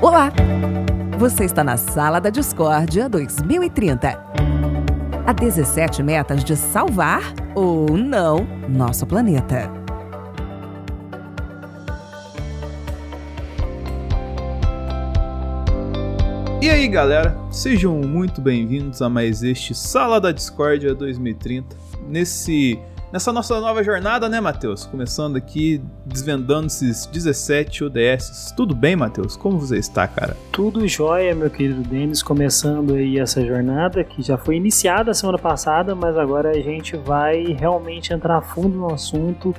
Olá! Você está na Sala da Discórdia 2030. Há 17 metas de salvar ou não nosso planeta. E aí, galera? Sejam muito bem-vindos a mais este Sala da Discórdia 2030. Nesse nessa nossa nova jornada, né, Matheus? Começando aqui, desvendando esses 17 ODS. Tudo bem, Matheus? Como você está, cara? Tudo jóia, meu querido Denis. Começando aí essa jornada que já foi iniciada semana passada, mas agora a gente vai realmente entrar a fundo no assunto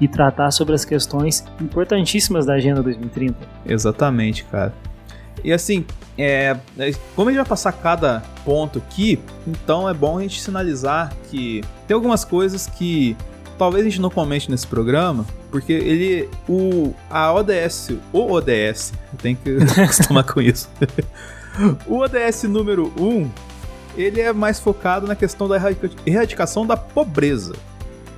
e tratar sobre as questões importantíssimas da Agenda 2030. Exatamente, cara. E assim, é, é, como a gente vai passar cada ponto aqui, então é bom a gente sinalizar que tem algumas coisas que talvez a gente não comente nesse programa, porque ele, o, a ODS, o ODS, tem que acostumar com isso. o ODS número 1, um, ele é mais focado na questão da erradicação da pobreza.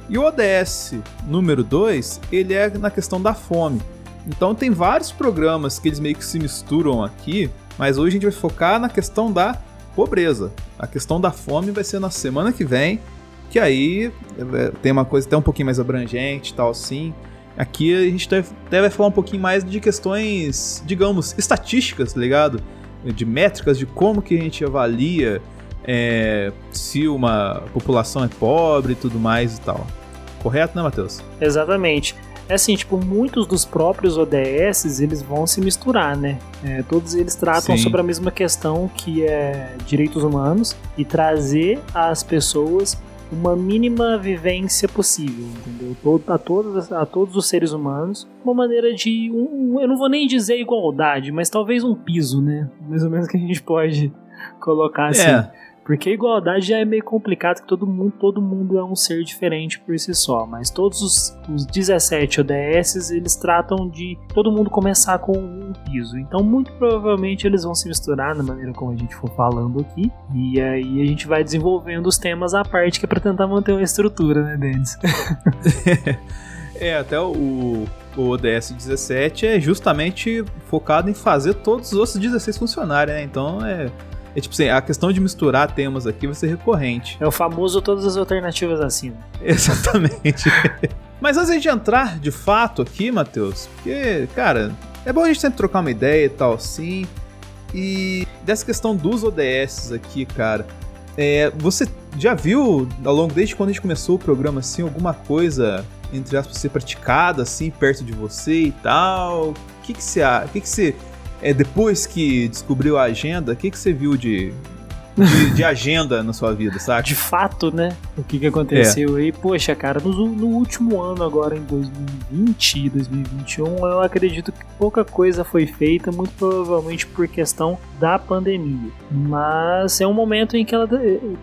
E o ODS número 2, ele é na questão da fome. Então tem vários programas que eles meio que se misturam aqui, mas hoje a gente vai focar na questão da pobreza. A questão da fome vai ser na semana que vem, que aí é, é, tem uma coisa até um pouquinho mais abrangente tal assim. Aqui a gente até vai falar um pouquinho mais de questões, digamos, estatísticas, tá ligado? De métricas, de como que a gente avalia é, se uma população é pobre e tudo mais e tal. Correto, né, Matheus? Exatamente. É assim, tipo, muitos dos próprios ODSs, eles vão se misturar, né? É, todos eles tratam Sim. sobre a mesma questão que é direitos humanos e trazer às pessoas uma mínima vivência possível, entendeu? A todos, a todos os seres humanos, uma maneira de, um, eu não vou nem dizer igualdade, mas talvez um piso, né? Mais ou menos que a gente pode colocar assim. É porque a igualdade já é meio complicado, que todo mundo, todo mundo é um ser diferente por si só. Mas todos os, os 17 ODSs, eles tratam de todo mundo começar com um piso. Então, muito provavelmente, eles vão se misturar na maneira como a gente for falando aqui. E aí a gente vai desenvolvendo os temas à parte, que é pra tentar manter uma estrutura, né, Denis? é, até o, o ODS 17 é justamente focado em fazer todos os outros 16 funcionarem, né? Então, é é tipo assim, a questão de misturar temas aqui vai ser recorrente. É o famoso todas as alternativas assim. Exatamente. Mas antes de entrar de fato aqui, Matheus, porque, cara, é bom a gente sempre trocar uma ideia e tal, sim. E dessa questão dos ODS aqui, cara, é, você já viu, ao longo desde quando a gente começou o programa, assim, alguma coisa, entre aspas, ser praticada, assim, perto de você e tal? O que, que você acha? O que, que você é, depois que descobriu a agenda, o que, que você viu de, de, de, agenda na sua vida, saca? De fato, né? O que, que aconteceu é. aí? Poxa, cara, no, no, último ano, agora em 2020 e 2021, eu acredito que pouca coisa foi feita, muito provavelmente por questão da pandemia. Mas é um momento em que ela,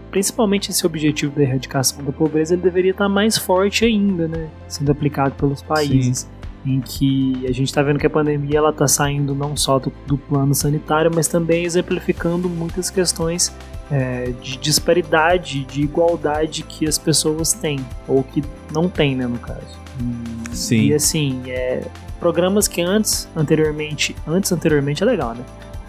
principalmente esse objetivo da erradicação da pobreza, ele deveria estar mais forte ainda, né? Sendo aplicado pelos países. Sim em que a gente está vendo que a pandemia ela está saindo não só do, do, plano sanitário, mas também exemplificando muitas questões é, de disparidade, de igualdade que as pessoas têm ou que não têm, né, no caso. E, Sim. E assim, é, programas que antes, anteriormente, antes anteriormente é legal, né?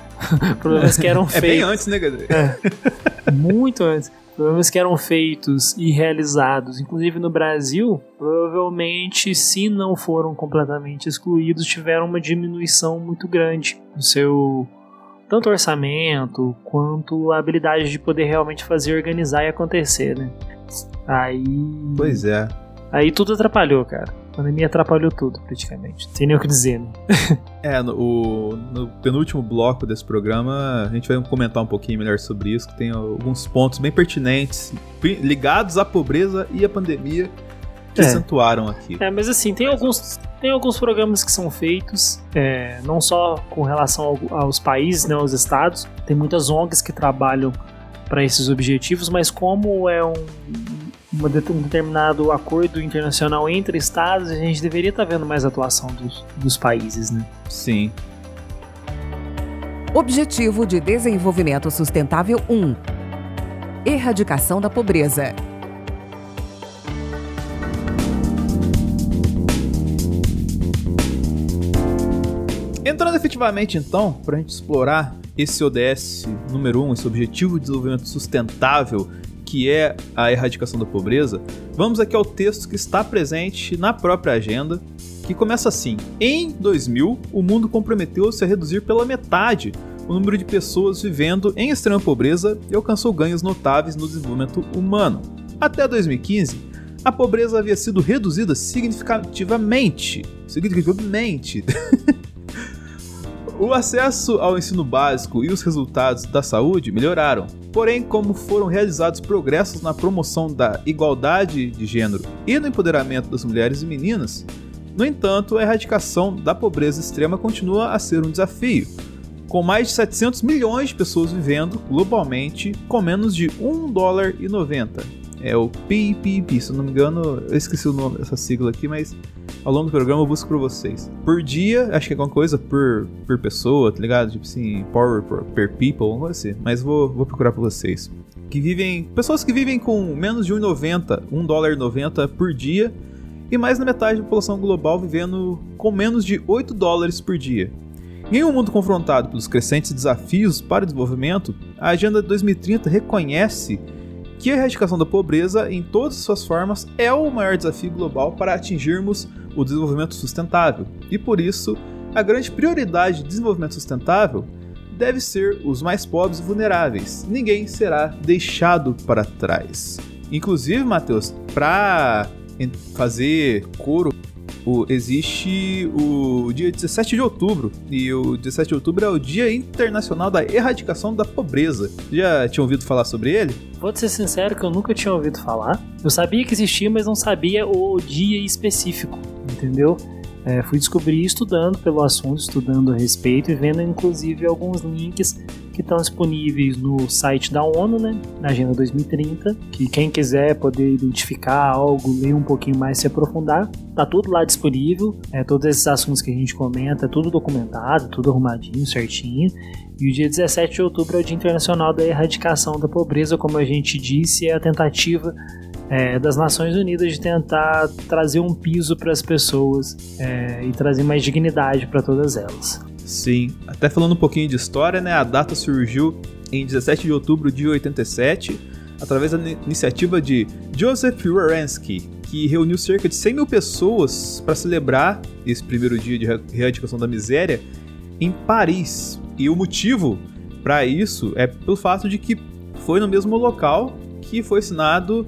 programas que eram feitos. É bem antes, né, é, Muito antes problemas que eram feitos e realizados, inclusive no Brasil, provavelmente, se não foram completamente excluídos, tiveram uma diminuição muito grande no seu tanto orçamento quanto a habilidade de poder realmente fazer organizar e acontecer, né? Aí. Pois é. Aí tudo atrapalhou, cara pandemia atrapalhou tudo, praticamente. Tem nem o que dizer, né? é, no, o, no penúltimo bloco desse programa, a gente vai comentar um pouquinho melhor sobre isso, que tem alguns pontos bem pertinentes, ligados à pobreza e à pandemia, que é. acentuaram aqui. É, mas assim, tem alguns, tem alguns programas que são feitos, é, não só com relação ao, aos países, né, aos estados, tem muitas ONGs que trabalham para esses objetivos, mas como é um um determinado acordo internacional entre estados, a gente deveria estar vendo mais atuação dos, dos países, né? Sim. Objetivo de Desenvolvimento Sustentável 1 Erradicação da pobreza. Entrando efetivamente, então, para a gente explorar esse ODS número 1, um, esse Objetivo de Desenvolvimento Sustentável, que é a erradicação da pobreza, vamos aqui ao texto que está presente na própria agenda, que começa assim: Em 2000, o mundo comprometeu-se a reduzir pela metade o número de pessoas vivendo em extrema pobreza e alcançou ganhos notáveis no desenvolvimento humano. Até 2015, a pobreza havia sido reduzida significativamente. Significativamente. o acesso ao ensino básico e os resultados da saúde melhoraram. Porém, como foram realizados progressos na promoção da igualdade de gênero e no empoderamento das mulheres e meninas, no entanto, a erradicação da pobreza extrema continua a ser um desafio, com mais de 700 milhões de pessoas vivendo globalmente com menos de 1 dólar e 90 é o PPP, se eu não me engano, eu esqueci o nome dessa sigla aqui, mas ao longo do programa eu busco pra vocês. Por dia, acho que é alguma coisa por, por pessoa, tá ligado? Tipo assim, power per, per people, alguma coisa assim. Mas vou, vou procurar pra vocês. Que vivem. Pessoas que vivem com menos de 1,90, 1 dólar 90 por dia. E mais da metade da população global vivendo com menos de 8 dólares por dia. Em um mundo confrontado pelos crescentes desafios para o desenvolvimento, a Agenda 2030 reconhece que a erradicação da pobreza em todas as suas formas é o maior desafio global para atingirmos o desenvolvimento sustentável. E por isso, a grande prioridade de desenvolvimento sustentável deve ser os mais pobres e vulneráveis. Ninguém será deixado para trás. Inclusive, Matheus, para fazer coro existe o dia 17 de outubro, e o 17 de outubro é o Dia Internacional da Erradicação da Pobreza. Já tinha ouvido falar sobre ele? Vou ser sincero que eu nunca tinha ouvido falar. Eu sabia que existia, mas não sabia o dia específico, entendeu? É, fui descobrir estudando pelo assunto, estudando a respeito e vendo inclusive alguns links que estão disponíveis no site da ONU, né, na Agenda 2030, que quem quiser poder identificar algo, ler um pouquinho mais, se aprofundar, tá tudo lá disponível, é, todos esses assuntos que a gente comenta, tudo documentado, tudo arrumadinho, certinho. E o dia 17 de outubro é o Dia Internacional da Erradicação da Pobreza, como a gente disse, é a tentativa é, das Nações Unidas de tentar trazer um piso para as pessoas é, e trazer mais dignidade para todas elas. Sim, até falando um pouquinho de história, né? A data surgiu em 17 de outubro de 87, através da iniciativa de Joseph Warensky, que reuniu cerca de 100 mil pessoas para celebrar esse primeiro dia de erradicação da miséria em Paris. E o motivo para isso é pelo fato de que foi no mesmo local que foi assinado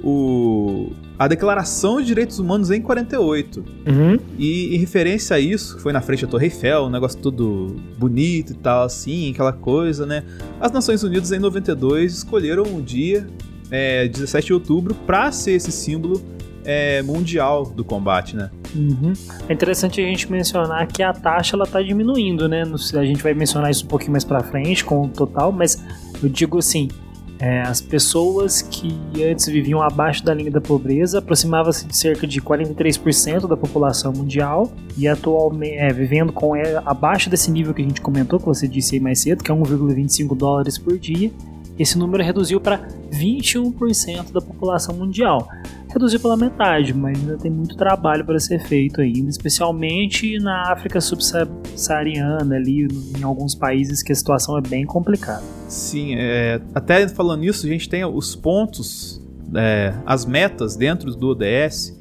o, a Declaração de Direitos Humanos em 48. Uhum. E em referência a isso, que foi na frente da Torre Eiffel, um negócio todo bonito e tal, assim, aquela coisa, né? As Nações Unidas em 92 escolheram um dia, é, 17 de outubro, para ser esse símbolo é, mundial do combate, né? Uhum. É interessante a gente mencionar que a taxa ela tá diminuindo, né? A gente vai mencionar isso um pouquinho mais para frente com o total, mas eu digo assim, é, as pessoas que antes viviam abaixo da linha da pobreza aproximavam-se de cerca de 43% da população mundial e atualmente é, vivendo com é, abaixo desse nível que a gente comentou, que você disse aí mais cedo, que é 1,25 dólares por dia. Esse número reduziu para 21% da população mundial reduziu pela metade, mas ainda tem muito trabalho para ser feito ainda, especialmente na África subsaariana, ali em alguns países que a situação é bem complicada. Sim, é, até falando nisso, a gente tem os pontos, é, as metas dentro do ODS,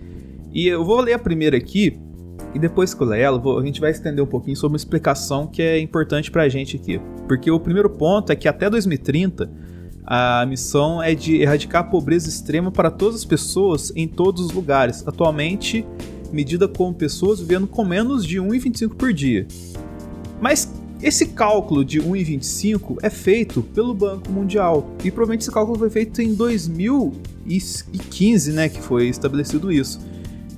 e eu vou ler a primeira aqui, e depois que eu ler ela, a gente vai estender um pouquinho sobre uma explicação que é importante para a gente aqui. Porque o primeiro ponto é que até 2030 a missão é de erradicar a pobreza extrema para todas as pessoas em todos os lugares, atualmente medida como pessoas vivendo com menos de 1,25 por dia. Mas esse cálculo de 1,25 é feito pelo Banco Mundial e provavelmente esse cálculo foi feito em 2015, né, que foi estabelecido isso.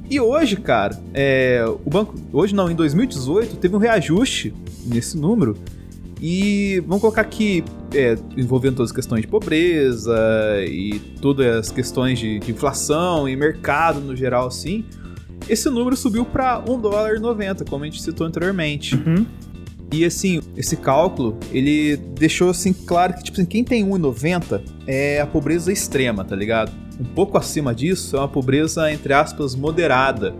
E hoje, cara, é, o banco, hoje não, em 2018 teve um reajuste nesse número e vamos colocar aqui, é, envolvendo todas as questões de pobreza e todas as questões de, de inflação e mercado no geral, assim, esse número subiu para 1 dólar 90, como a gente citou anteriormente. Uhum. E assim, esse cálculo, ele deixou assim claro que tipo assim, quem tem 1,90 é a pobreza extrema, tá ligado? Um pouco acima disso é uma pobreza entre aspas moderada.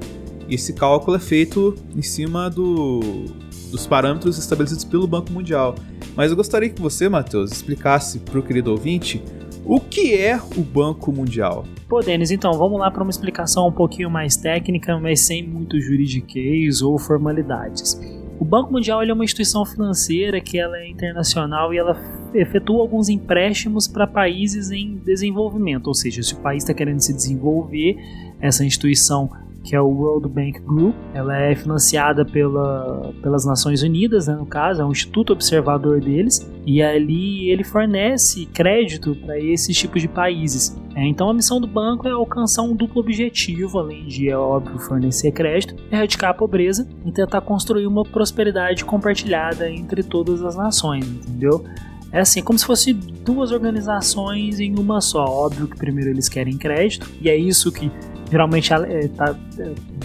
E esse cálculo é feito em cima do dos parâmetros estabelecidos pelo Banco Mundial. Mas eu gostaria que você, Matheus, explicasse para o querido ouvinte o que é o Banco Mundial. Pô, Denis, então vamos lá para uma explicação um pouquinho mais técnica, mas sem muito juridiquês ou formalidades. O Banco Mundial é uma instituição financeira que ela é internacional e ela efetua alguns empréstimos para países em desenvolvimento, ou seja, se o país está querendo se desenvolver, essa instituição que é o World Bank Group. Ela é financiada pela, pelas Nações Unidas, né, no caso, é um instituto observador deles, e ali ele fornece crédito para esses tipos de países. É, então a missão do banco é alcançar um duplo objetivo, além de, é óbvio, fornecer crédito, erradicar a pobreza e tentar construir uma prosperidade compartilhada entre todas as nações, entendeu? É assim, como se fosse duas organizações em uma só. Óbvio que primeiro eles querem crédito, e é isso que geralmente é, tá,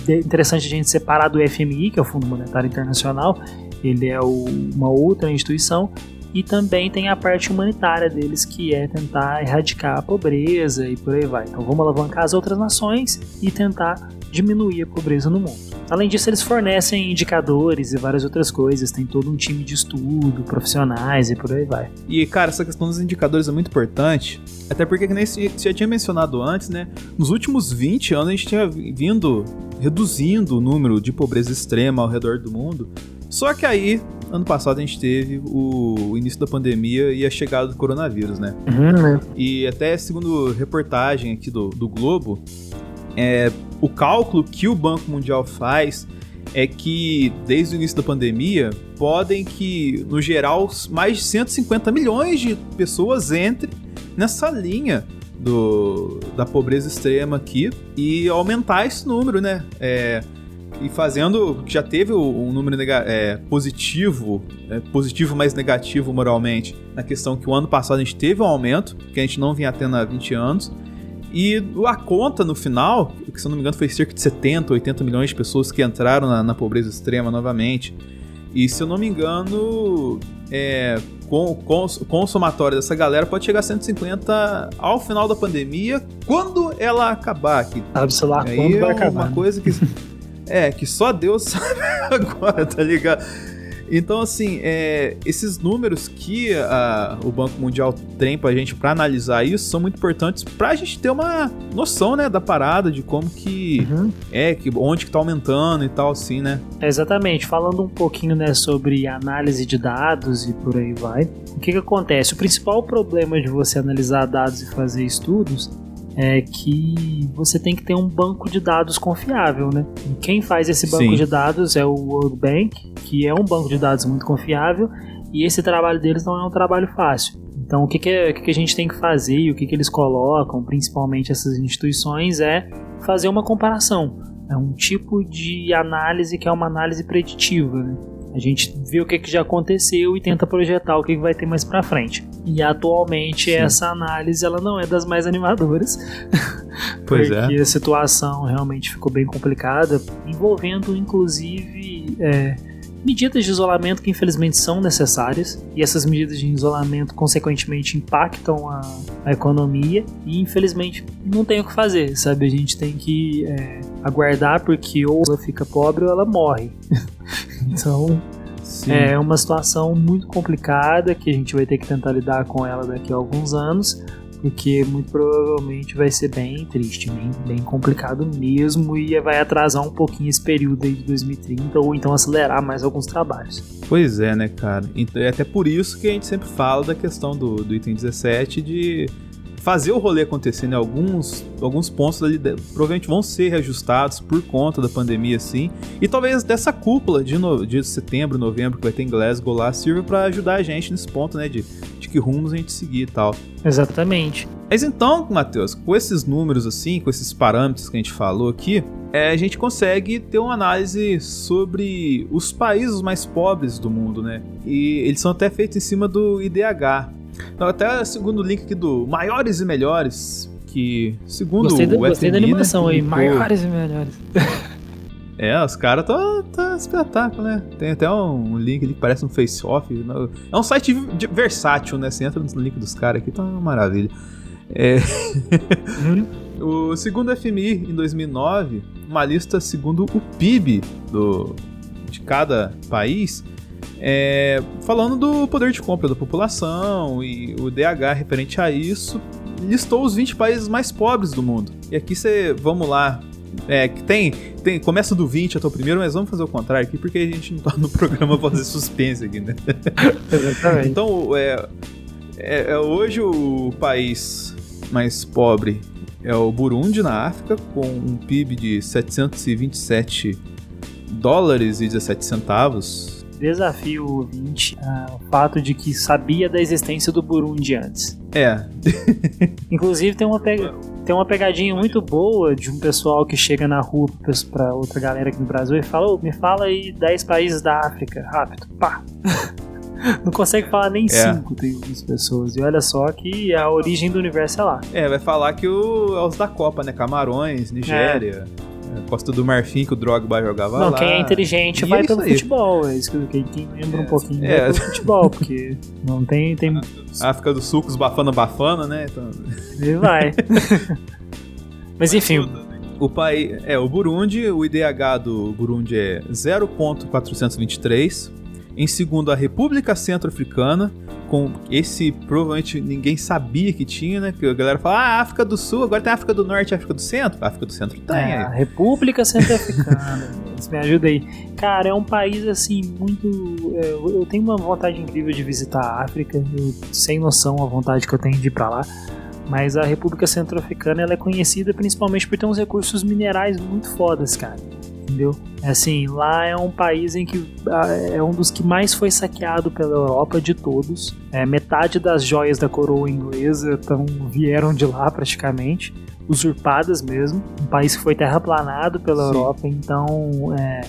é interessante a gente separar do FMI, que é o Fundo Monetário Internacional, ele é o, uma outra instituição, e também tem a parte humanitária deles, que é tentar erradicar a pobreza e por aí vai. Então vamos alavancar as outras nações e tentar diminuir a pobreza no mundo. Além disso, eles fornecem indicadores e várias outras coisas, tem todo um time de estudo, profissionais e por aí vai. E, cara, essa questão dos indicadores é muito importante, até porque, que nem você já tinha mencionado antes, né? Nos últimos 20 anos a gente tinha vindo reduzindo o número de pobreza extrema ao redor do mundo. Só que aí, ano passado, a gente teve o início da pandemia e a chegada do coronavírus, né? Uhum. E até segundo reportagem aqui do, do Globo, é, o cálculo que o Banco Mundial faz é que desde o início da pandemia podem que, no geral, mais de 150 milhões de pessoas entrem nessa linha do, da pobreza extrema aqui e aumentar esse número, né? É, e fazendo já teve um número é, positivo, é, positivo mais negativo moralmente, na questão que o ano passado a gente teve um aumento, que a gente não vinha tendo há 20 anos, e a conta no final, que se eu não me engano foi cerca de 70, 80 milhões de pessoas que entraram na, na pobreza extrema novamente. E se eu não me engano, é, com, com, com o somatório dessa galera pode chegar a 150 ao final da pandemia, quando ela acabar. Que, sabe se lá quando vai é acabar. Uma né? coisa que. É, que só Deus sabe agora, tá ligado? Então, assim, é, esses números que a, o Banco Mundial tem pra gente para analisar isso são muito importantes pra gente ter uma noção, né, da parada, de como que uhum. é, que, onde que tá aumentando e tal, assim, né? Exatamente. Falando um pouquinho, né, sobre análise de dados e por aí vai. O que que acontece? O principal problema de você analisar dados e fazer estudos é que você tem que ter um banco de dados confiável, né? E quem faz esse banco Sim. de dados é o World Bank, que é um banco de dados muito confiável, e esse trabalho deles não é um trabalho fácil. Então, o que, que, é, o que, que a gente tem que fazer e o que, que eles colocam, principalmente essas instituições, é fazer uma comparação. É um tipo de análise que é uma análise preditiva, né? A gente vê o que, que já aconteceu e tenta projetar o que, que vai ter mais para frente. E atualmente Sim. essa análise ela não é das mais animadoras. Pois é. porque é. a situação realmente ficou bem complicada, envolvendo inclusive é, medidas de isolamento que infelizmente são necessárias, e essas medidas de isolamento consequentemente impactam a, a economia, e infelizmente não tem o que fazer, sabe? A gente tem que é, aguardar porque ou ela fica pobre ou ela morre. então. Sim. É uma situação muito complicada que a gente vai ter que tentar lidar com ela daqui a alguns anos, porque muito provavelmente vai ser bem triste, bem, bem complicado mesmo e vai atrasar um pouquinho esse período aí de 2030 ou então acelerar mais alguns trabalhos. Pois é, né, cara? É até por isso que a gente sempre fala da questão do, do item 17 de fazer o rolê acontecer, né? Alguns, alguns pontos ali provavelmente vão ser reajustados por conta da pandemia, assim. E talvez dessa cúpula de, no, de setembro, novembro, que vai ter em Glasgow lá, sirva para ajudar a gente nesse ponto, né? De, de que rumos a gente seguir e tal. Exatamente. Mas então, Matheus, com esses números assim, com esses parâmetros que a gente falou aqui, é, a gente consegue ter uma análise sobre os países mais pobres do mundo, né? E eles são até feitos em cima do IDH, então, até segundo o link aqui do Maiores e Melhores, que segundo gostei da, o Gostei da animação né, aí, Maiores e Melhores. É, os caras estão tá espetáculo, né? Tem até um link ali que parece um face-off. É um site versátil, né? Você entra no link dos caras aqui, tá uma maravilha. É... Uhum. o segundo FMI, em 2009, uma lista segundo o PIB do, de cada país, é, falando do poder de compra da população e o DH referente a isso, listou os 20 países mais pobres do mundo. E aqui você, vamos lá, é, que tem, tem. Começa do 20 até o primeiro, mas vamos fazer o contrário aqui, porque a gente não tá no programa fazer suspense aqui, né? Exatamente. Então, é, é, é, hoje o país mais pobre é o Burundi, na África, com um PIB de 727 dólares e 17 centavos. Desafio o ouvinte uh, o fato de que sabia da existência do Burundi antes. É. Inclusive tem uma, pe... tem uma pegadinha muito boa de um pessoal que chega na rua pra outra galera aqui no Brasil e fala: oh, me fala aí 10 países da África, rápido, pá. Não consegue falar nem é. cinco, tem algumas pessoas. E olha só que a origem do universo é lá. É, vai falar que o, é os da Copa, né? Camarões, Nigéria. É. Costa do Marfim que o Drogba jogava não, lá. quem é inteligente e vai é pelo aí. futebol. É isso que quem, lembra é, um pouquinho é. vai pelo futebol, porque não tem. tem... África dos sucos bafana bafana, né? Então... E vai. Mas enfim. O país é o Burundi, o IDH do Burundi é 0.423. Em segundo, a República Centro-Africana, com esse provavelmente ninguém sabia que tinha, né? Que a galera fala, ah, África do Sul, agora tem África do Norte e África do Centro. A África do Centro tem. É, a República Centro-Africana. me ajuda aí. Cara, é um país assim, muito. É, eu tenho uma vontade incrível de visitar a África, eu, sem noção a vontade que eu tenho de ir pra lá. Mas a República Centro-Africana ela é conhecida principalmente por ter uns recursos minerais muito fodas, cara entendeu? É assim, lá é um país em que ah, é um dos que mais foi saqueado pela Europa de todos. É, metade das joias da coroa inglesa tão, vieram de lá praticamente, usurpadas mesmo. Um país que foi terraplanado pela Sim. Europa, então é,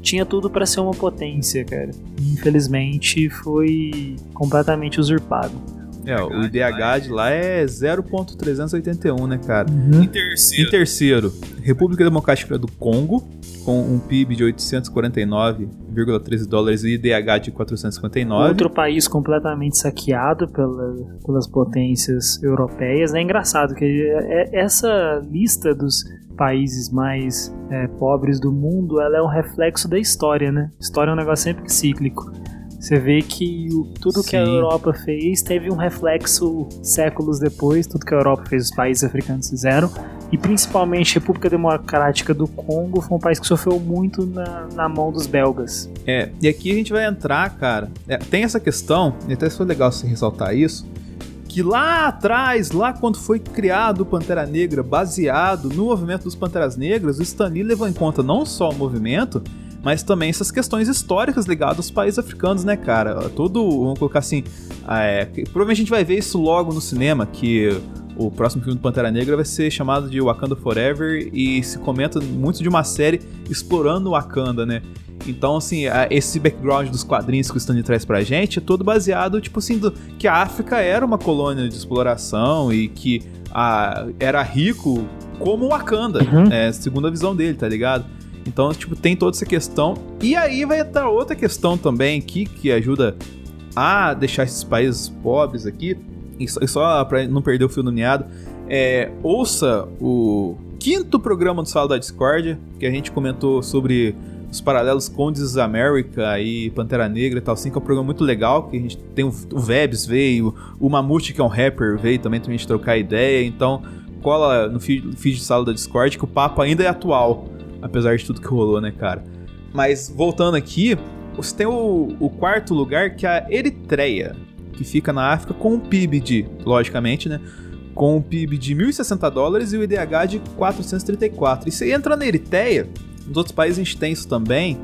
tinha tudo para ser uma potência, cara. Infelizmente foi completamente usurpado. É, o IDH de lá é 0.381, né, cara? Uhum. Em terceiro. Em terceiro, República Democrática do Congo, com um PIB de 849,13 dólares e IDH de 459. Outro país completamente saqueado pela, pelas potências europeias. É engraçado que é, é, essa lista dos países mais é, pobres do mundo, ela é um reflexo da história, né? História é um negócio sempre cíclico. Você vê que o, tudo Sim. que a Europa fez teve um reflexo séculos depois, tudo que a Europa fez, os países africanos fizeram, e principalmente a República Democrática do Congo foi um país que sofreu muito na, na mão dos belgas. É, e aqui a gente vai entrar, cara, é, tem essa questão, e até foi legal você ressaltar isso, que lá atrás, lá quando foi criado o Pantera Negra, baseado no movimento dos Panteras Negras, o Stan Lee levou em conta não só o movimento, mas também essas questões históricas ligadas aos países africanos, né, cara? Todo, vamos colocar assim, é, provavelmente a gente vai ver isso logo no cinema, que o próximo filme do Pantera Negra vai ser chamado de Wakanda Forever e se comenta muito de uma série explorando Wakanda, né? Então, assim, esse background dos quadrinhos que o Stanley traz pra gente é todo baseado, tipo assim, do, que a África era uma colônia de exploração e que a, era rico como Wakanda, uhum. é, segundo a visão dele, tá ligado? Então, tipo, tem toda essa questão. E aí vai entrar outra questão também aqui que ajuda a deixar esses países pobres aqui. E só, só para não perder o fio do meado, é, ouça o quinto programa do Sala da Discord, que a gente comentou sobre os paralelos com This America e Pantera Negra e tal, assim, que é um programa muito legal, que a gente tem o, o Vebs veio, o Mamute, que é um rapper, veio também pra gente trocar ideia, então cola no feed, feed de sala da Discord que o papo ainda é atual apesar de tudo que rolou, né, cara? Mas voltando aqui, você tem o, o quarto lugar, que é a Eritreia, que fica na África com um PIB de, logicamente, né? Com um PIB de 1.060 dólares e o IDH de 434. E você entra na Eritreia, nos outros países a gente tem isso também,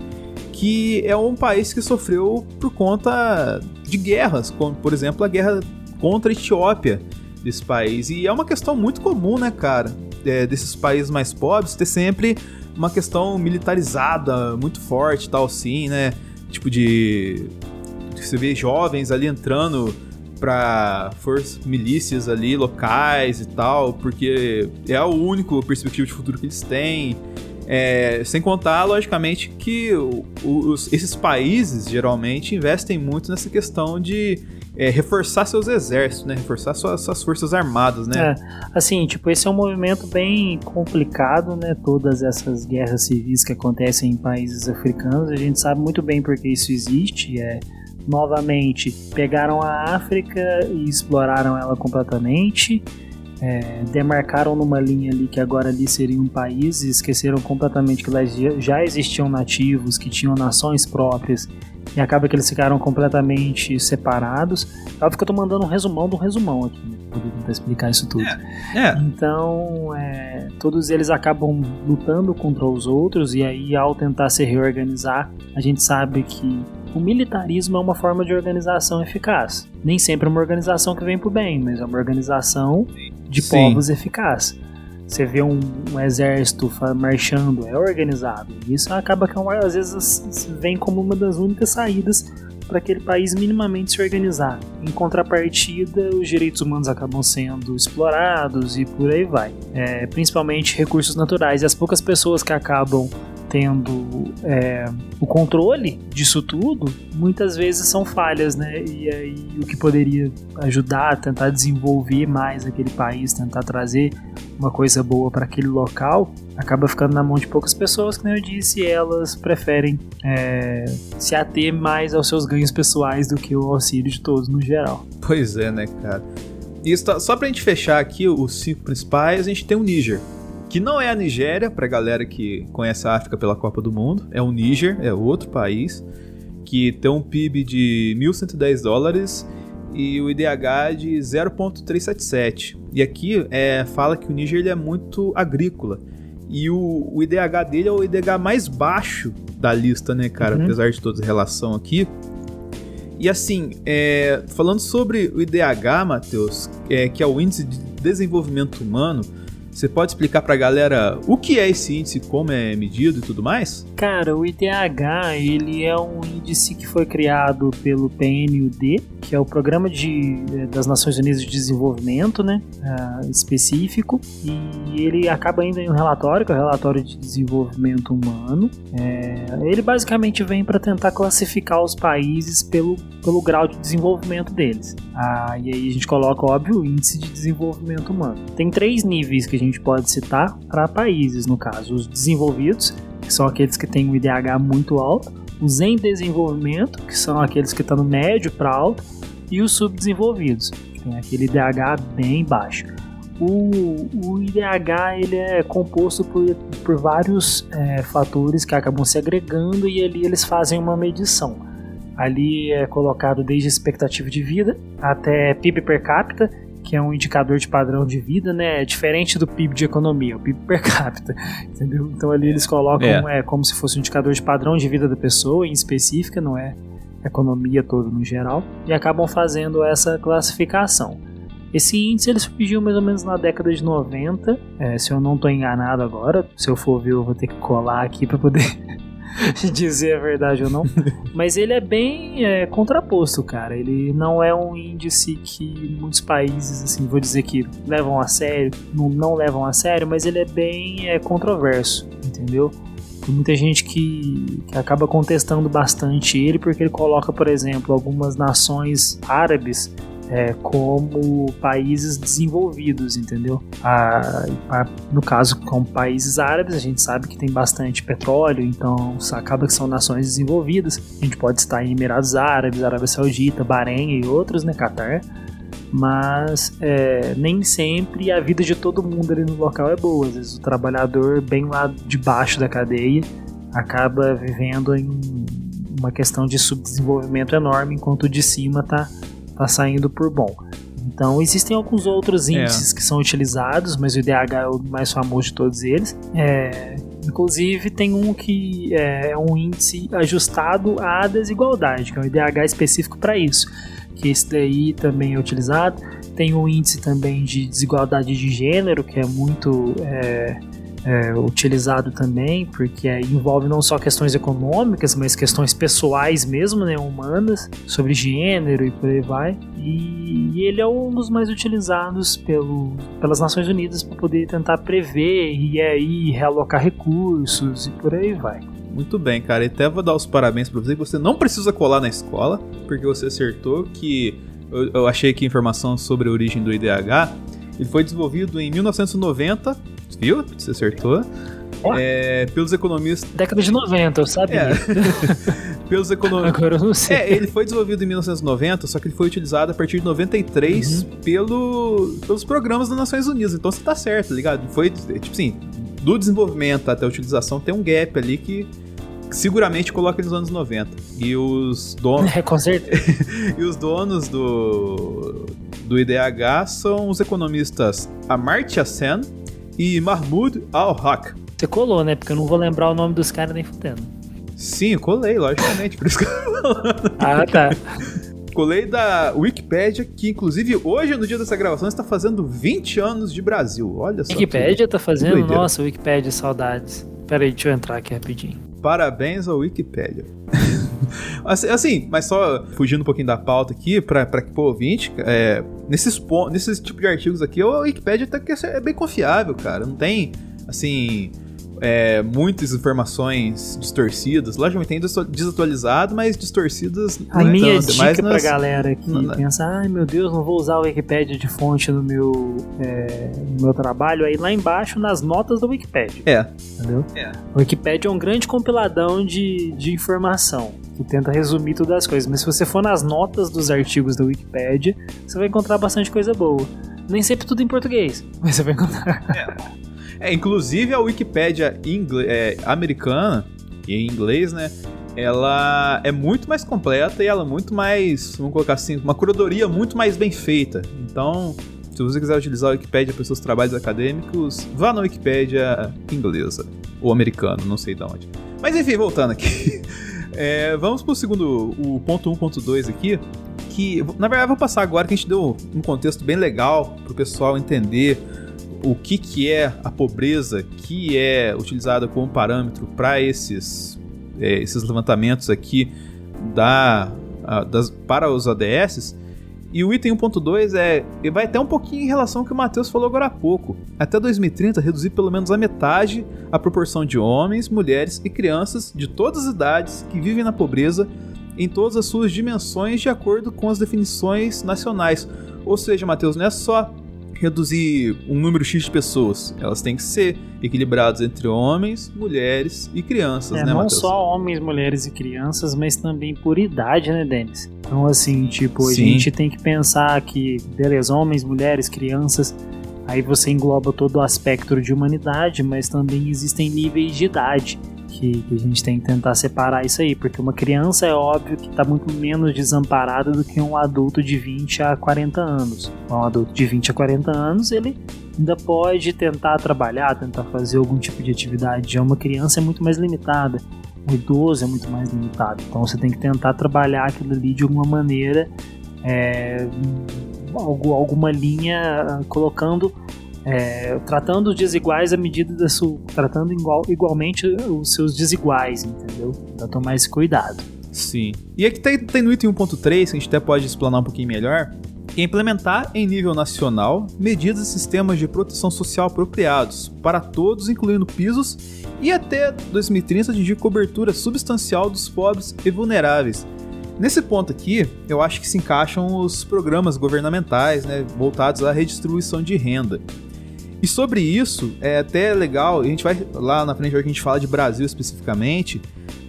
que é um país que sofreu por conta de guerras, como por exemplo a guerra contra a Etiópia desse país. E é uma questão muito comum, né, cara? É, desses países mais pobres ter sempre uma questão militarizada muito forte tal, sim, né? Tipo de. Você vê jovens ali entrando para forças milícias ali locais e tal, porque é a única perspectiva de futuro que eles têm. É, sem contar, logicamente, que os, esses países geralmente investem muito nessa questão de é, reforçar seus exércitos, né? Reforçar suas, suas forças armadas, né? É, assim, tipo, esse é um movimento bem complicado, né? Todas essas guerras civis que acontecem em países africanos, a gente sabe muito bem porque isso existe. É, novamente, pegaram a África e exploraram ela completamente. É, demarcaram numa linha ali que agora ali seria um país e esqueceram completamente que lá já existiam nativos, que tinham nações próprias e acaba que eles ficaram completamente separados. Óbvio que eu tô mandando um resumão do resumão aqui, né? Pra explicar isso tudo. É. É. Então, é, todos eles acabam lutando contra os outros, e aí, ao tentar se reorganizar, a gente sabe que o militarismo é uma forma de organização eficaz. Nem sempre é uma organização que vem pro bem, mas é uma organização de Sim. povos eficaz. Você vê um, um, exército marchando, é organizado. Isso acaba que é às vezes vem como uma das únicas saídas para aquele país minimamente se organizar. Em contrapartida, os direitos humanos acabam sendo explorados e por aí vai. É, principalmente recursos naturais. E as poucas pessoas que acabam tendo é, o controle disso tudo, muitas vezes são falhas, né? E aí o que poderia ajudar a tentar desenvolver mais aquele país, tentar trazer uma coisa boa para aquele local, acaba ficando na mão de poucas pessoas, como eu disse, elas preferem é, se ater mais aos seus ganhos pessoais do que o auxílio de todos no geral. Pois é, né, cara? E tá, só pra gente fechar aqui os cinco principais, a gente tem o Níger que não é a Nigéria, pra galera que conhece a África pela Copa do Mundo, é o Níger, é outro país, que tem um PIB de 1.110 dólares e o IDH de 0.377. E aqui é, fala que o Níger ele é muito agrícola. E o, o, IDH dele é o IDH mais baixo da lista, né, cara? Uhum. Apesar de toda a relação aqui. E assim, é, falando sobre o IDH, Matheus, é, que é o Índice de Desenvolvimento Humano, você pode explicar pra galera o que é esse índice, como é medido e tudo mais? Cara, o IDH, ele é um índice que foi criado pelo PNUD, que é o Programa de, eh, das Nações Unidas de Desenvolvimento, né, uh, específico, e ele acaba indo em um relatório, que é o Relatório de Desenvolvimento Humano. É, ele basicamente vem para tentar classificar os países pelo, pelo grau de desenvolvimento deles. Ah, e aí a gente coloca, óbvio, o Índice de Desenvolvimento Humano. Tem três níveis que a gente gente pode citar para países, no caso, os desenvolvidos, que são aqueles que têm um IDH muito alto, os em desenvolvimento, que são aqueles que estão no médio para alto, e os subdesenvolvidos, que tem aquele IDH bem baixo. O, o IDH ele é composto por, por vários é, fatores que acabam se agregando e ali eles fazem uma medição. Ali é colocado desde expectativa de vida até PIB per capita que é um indicador de padrão de vida, né? É diferente do PIB de economia, o PIB per capita, entendeu? Então ali eles colocam é. é como se fosse um indicador de padrão de vida da pessoa, em específica, não é economia toda no geral, e acabam fazendo essa classificação. Esse índice ele surgiu mais ou menos na década de 90, é, se eu não estou enganado agora, se eu for ver eu vou ter que colar aqui para poder dizer a verdade ou não. Mas ele é bem é, contraposto, cara. Ele não é um índice que muitos países, assim, vou dizer que levam a sério, não, não levam a sério, mas ele é bem é, controverso, entendeu? Tem muita gente que, que acaba contestando bastante ele porque ele coloca, por exemplo, algumas nações árabes é, como países desenvolvidos, entendeu? A, a, no caso, com países árabes, a gente sabe que tem bastante petróleo, então acaba que são nações desenvolvidas. A gente pode estar em Emirados Árabes, Arábia Saudita, Bahrein e outros, né, Qatar. Mas é, nem sempre a vida de todo mundo ali no local é boa. Às vezes o trabalhador, bem lá debaixo da cadeia, acaba vivendo em uma questão de subdesenvolvimento enorme, enquanto o de cima está tá saindo por bom. Então, existem alguns outros é. índices é. que são utilizados, mas o IDH é o mais famoso de todos eles. É, inclusive, tem um que é, é um índice ajustado à desigualdade, que é um IDH específico para isso. Que esse daí também é utilizado. Tem um índice também de desigualdade de gênero, que é muito é, é, utilizado também, porque é, envolve não só questões econômicas, mas questões pessoais mesmo, né, humanas, sobre gênero e por aí vai. E, e ele é um dos mais utilizados pelo, pelas Nações Unidas para poder tentar prever e aí realocar recursos e por aí vai. Muito bem, cara. E até vou dar os parabéns para você que você não precisa colar na escola, porque você acertou que eu, eu achei aqui informação sobre a origem do IDH. Ele foi desenvolvido em 1990, viu? Você acertou. É, pelos economistas. Década de 90, eu sabia. É. pelos economistas. Agora eu não sei. É, ele foi desenvolvido em 1990, só que ele foi utilizado a partir de 93 uhum. pelo, pelos programas das Nações Unidas. Então você tá certo, tá ligado? Foi, tipo assim, do desenvolvimento até a utilização tem um gap ali que seguramente coloca nos anos 90. E os donos. É, com certeza. e os donos do, do IDH são os economistas Amartya Sen e Mahmoud Al-Haq. Você colou, né? Porque eu não vou lembrar o nome dos caras nem fudendo. Sim, eu colei, logicamente, por isso que eu tô falando. Ah, tá. Colei da Wikipedia, que inclusive hoje, no dia dessa gravação, está fazendo 20 anos de Brasil. Olha só. Wikipedia que... tá fazendo? Nossa, Wikipedia, saudades. Pera aí, deixa eu entrar aqui rapidinho. Parabéns ao Wikipedia. Assim, assim, mas só fugindo um pouquinho da pauta aqui, pra, pra que, pô, ouvinte, é, nesses, nesses tipos de artigos aqui, a Wikipedia até que é bem confiável, cara. Não tem, assim, é, muitas informações distorcidas. Logicamente tem desatualizado, mas distorcidas. A minha tanto, dica pra nas... galera que não, pensa, ai meu Deus, não vou usar o Wikipedia de fonte no meu, é, no meu trabalho, aí lá embaixo nas notas do Wikipedia. É. Entendeu? É. O Wikipedia é um grande compiladão de, de informação que tenta resumir todas as coisas. Mas se você for nas notas dos artigos da Wikipedia, você vai encontrar bastante coisa boa. Nem sempre tudo em português, mas você vai encontrar. É. É, inclusive a Wikipédia é, americana, em inglês, né? Ela é muito mais completa e ela é muito mais, vamos colocar assim, uma curadoria muito mais bem feita. Então, se você quiser utilizar a Wikipédia para seus trabalhos acadêmicos, vá na Wikipédia inglesa ou americana, não sei de onde. Mas enfim, voltando aqui. É, vamos o segundo, o ponto 1.2 aqui, que na verdade eu vou passar agora que a gente deu um contexto bem legal para o pessoal entender o que, que é a pobreza que é utilizada como parâmetro para esses, é, esses levantamentos aqui da, a, das, para os ADS. E o item 1.2 é, vai até um pouquinho em relação ao que o Matheus falou agora há pouco. Até 2030, reduzir pelo menos a metade a proporção de homens, mulheres e crianças de todas as idades que vivem na pobreza em todas as suas dimensões de acordo com as definições nacionais. Ou seja, Matheus, não é só reduzir um número X de pessoas. Elas têm que ser equilibradas entre homens, mulheres e crianças, é, né, Não só homens, mulheres e crianças, mas também por idade, né, Denis? Então, assim, tipo, Sim. a gente tem que pensar que, beleza, homens, mulheres, crianças, aí você engloba todo o aspecto de humanidade, mas também existem níveis de idade que, que, a gente tem que tentar separar isso aí, porque uma criança é óbvio que está muito menos desamparada do que um adulto de 20 a 40 anos. Um adulto de 20 a 40 anos, ele ainda pode tentar trabalhar, tentar fazer algum tipo de atividade. Já uma criança é muito mais limitada, um idoso é muito mais limitado. Então você tem que tentar trabalhar aquilo ali de alguma maneira, é, alguma linha colocando é, tratando os desiguais à medida da sua. tratando igual, igualmente os seus desiguais, entendeu? Então tomar esse cuidado. Sim. E aqui tem, tem no item 1.3, que a gente até pode explanar um pouquinho melhor, que é implementar em nível nacional medidas e sistemas de proteção social apropriados para todos, incluindo pisos, e até 2030 atingir cobertura substancial dos pobres e vulneráveis. Nesse ponto aqui, eu acho que se encaixam os programas governamentais né, voltados à redistribuição de renda. E sobre isso, é até legal, a gente vai lá na frente, a gente fala de Brasil especificamente,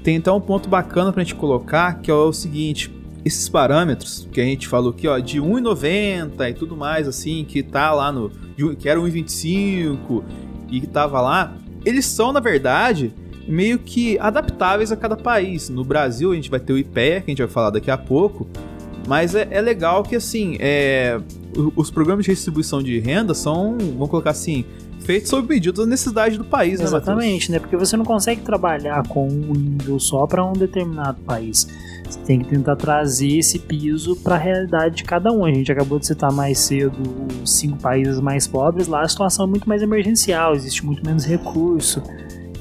tem então um ponto bacana pra gente colocar, que é o seguinte, esses parâmetros que a gente falou aqui, ó, de 1,90 e tudo mais assim, que tá lá no que era 1,25 e que tava lá, eles são na verdade meio que adaptáveis a cada país. No Brasil a gente vai ter o IPEA, que a gente vai falar daqui a pouco, mas é, é legal que assim, é, os programas de distribuição de renda são, vamos colocar assim, feitos sob medida da necessidade do país, Exatamente, né, Exatamente, né? Porque você não consegue trabalhar com um nível só para um determinado país. Você tem que tentar trazer esse piso para a realidade de cada um. A gente acabou de citar mais cedo os cinco países mais pobres. Lá a situação é muito mais emergencial, existe muito menos recurso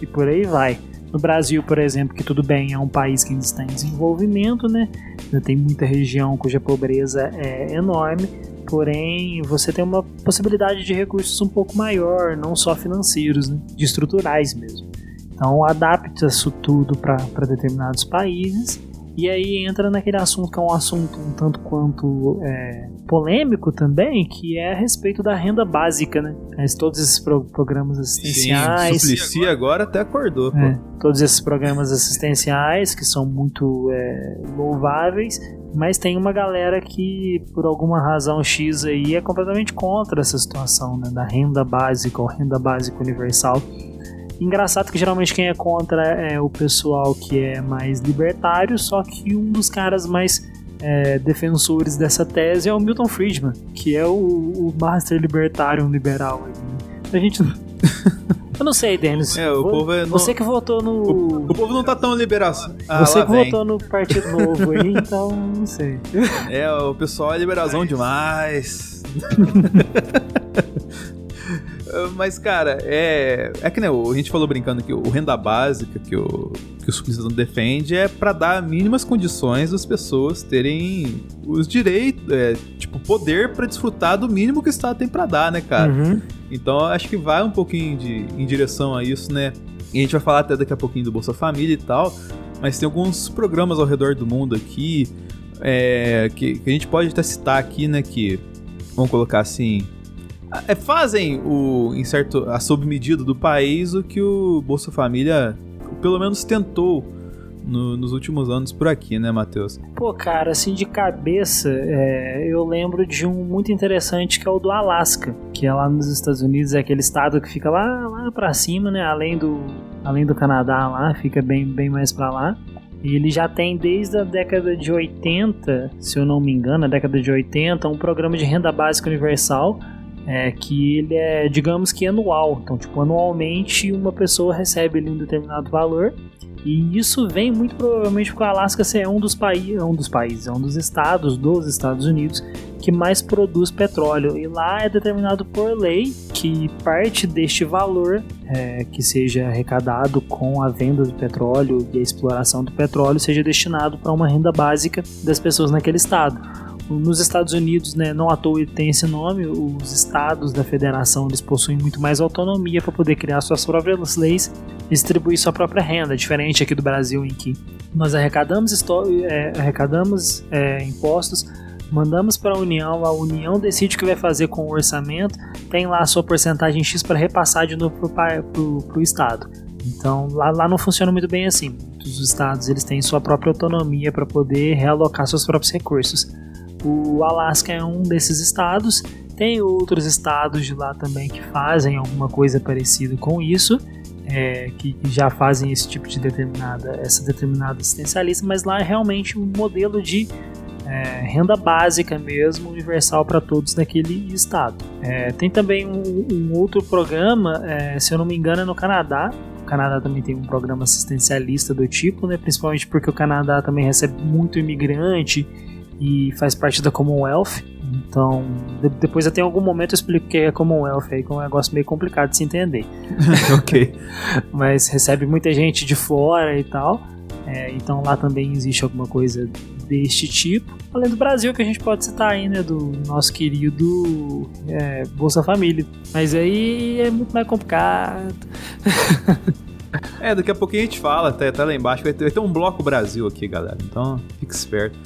e por aí vai. No Brasil, por exemplo, que tudo bem, é um país que ainda está em desenvolvimento, né? Ainda tem muita região cuja pobreza é enorme, porém você tem uma possibilidade de recursos um pouco maior, não só financeiros, né? de estruturais mesmo. Então adapta isso tudo para determinados países E aí entra naquele assunto que é um assunto um tanto quanto é, polêmico também, que é a respeito da renda básica, né? Mas todos esses pro programas assistenciais. Sim, Suplicy agora até acordou, é, todos esses programas assistenciais que são muito é, louváveis, mas tem uma galera que, por alguma razão X aí, é completamente contra essa situação né, da renda básica ou renda básica universal. Engraçado que geralmente quem é contra é o pessoal que é mais libertário, só que um dos caras mais é, defensores dessa tese é o Milton Friedman, que é o, o master libertário liberal. A gente. Eu não sei, Denis. É, o povo é Você que votou no. O, o, povo não tá tão liberação. Ah, você que vem. votou no Partido Novo aí, então não sei. É, o pessoal é liberazão demais. Mas, cara, é. É que né, a gente falou brincando que o renda básica que o, que o Suplicy defende é para dar mínimas condições das pessoas terem os direitos, é, tipo, poder para desfrutar do mínimo que o Estado tem para dar, né, cara? Uhum. Então, acho que vai um pouquinho de, em direção a isso, né? E a gente vai falar até daqui a pouquinho do Bolsa Família e tal, mas tem alguns programas ao redor do mundo aqui é, que, que a gente pode até citar aqui, né? Que, vamos colocar assim, fazem o, em certo, a sob medida do país o que o Bolsa Família pelo menos tentou no, nos últimos anos por aqui, né, Matheus? Pô, cara, assim de cabeça, é, eu lembro de um muito interessante que é o do Alasca, que é lá nos Estados Unidos, é aquele estado que fica lá, lá pra cima, né, além do, além do Canadá lá, fica bem, bem mais para lá. E ele já tem desde a década de 80, se eu não me engano, a década de 80, um programa de renda básica universal é que ele é, digamos que anual. Então, tipo, anualmente uma pessoa recebe ali um determinado valor. E isso vem muito provavelmente porque o Alasca é um dos, países, é um dos países, é um dos estados dos Estados Unidos que mais produz petróleo. E lá é determinado por lei que parte deste valor é, que seja arrecadado com a venda do petróleo e a exploração do petróleo seja destinado para uma renda básica das pessoas naquele estado nos Estados Unidos, né, não à toa tem esse nome, os estados da federação eles possuem muito mais autonomia para poder criar suas próprias leis e distribuir sua própria renda, diferente aqui do Brasil em que nós arrecadamos, é, arrecadamos é, impostos, mandamos para a União, a União decide o que vai fazer com o orçamento, tem lá a sua porcentagem X para repassar de novo para o Estado. Então lá, lá não funciona muito bem assim. Os estados eles têm sua própria autonomia para poder realocar seus próprios recursos. O Alasca é um desses estados. Tem outros estados de lá também que fazem alguma coisa parecida com isso. É, que, já fazem esse tipo de determinada, essa determinada assistencialista, mas lá é realmente um modelo de é, renda básica mesmo, universal para todos naquele estado. É, tem também um, um outro programa, é, se eu não me engano, é no Canadá. O Canadá também tem um programa assistencialista do tipo, né, principalmente porque o Canadá também recebe muito imigrante e faz parte da Commonwealth. Então, de, depois até em algum momento eu explico o que é Commonwealth aí, que é um negócio meio complicado de se entender. ok. Mas recebe muita gente de fora e tal. É, então lá também existe alguma coisa deste tipo. Além do Brasil, que a gente pode citar aí, né? Do nosso querido é, Bolsa Família. Mas aí é muito mais complicado. é, daqui a pouquinho a gente fala, até, até lá embaixo. Vai ter, vai ter um bloco Brasil aqui, galera. Então, fique esperto.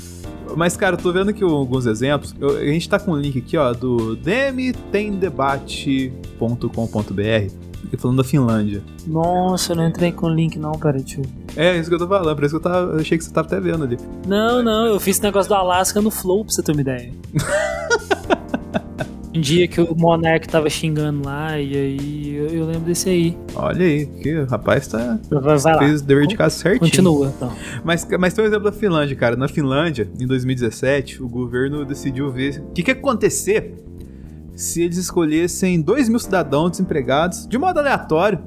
Mas, cara, eu tô vendo aqui alguns exemplos. Eu, a gente tá com um link aqui, ó, do demitemdebate.com.br falando da Finlândia. Nossa, eu não entrei com o link não, peraí, tio. É, isso que eu tô falando, por isso que eu, tava, eu achei que você tava até vendo ali. Não, não, eu fiz esse negócio do Alasca no Flow, pra você ter uma ideia. Um dia que o Monark tava xingando lá, e aí eu, eu, lembro desse aí. Olha aí, que o rapaz tá. Fez o dever de casa certinho. Continua, então. Mas, mas tem um exemplo da Finlândia, cara. Na Finlândia, em 2017, o governo decidiu ver o que, que ia acontecer se eles escolhessem 2 mil cidadãos desempregados de modo aleatório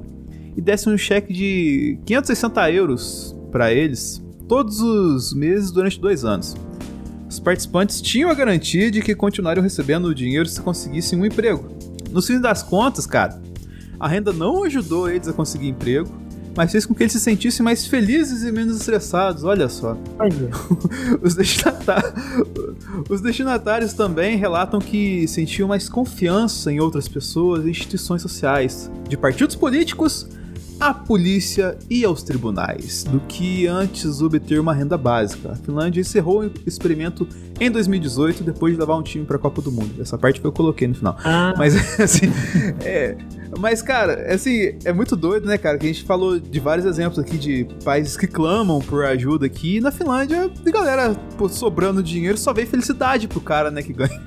e dessem um cheque de 560 euros para eles todos os meses durante dois anos. Os participantes tinham a garantia de que continuariam recebendo o dinheiro se conseguissem um emprego. No fim das contas, cara, a renda não ajudou eles a conseguir emprego, mas fez com que eles se sentissem mais felizes e menos estressados. Olha só. Os, destinatários, os destinatários também relatam que sentiam mais confiança em outras pessoas e instituições sociais, de partidos políticos à polícia e aos tribunais do que antes obter uma renda básica. A Finlândia encerrou o experimento em 2018 depois de levar um time para a Copa do Mundo. Essa parte que eu coloquei no final. Ah. Mas assim, é, mas cara, assim, é muito doido, né, cara, que a gente falou de vários exemplos aqui de países que clamam por ajuda aqui e na Finlândia, a galera pô, sobrando dinheiro só vem felicidade pro cara, né, que ganha.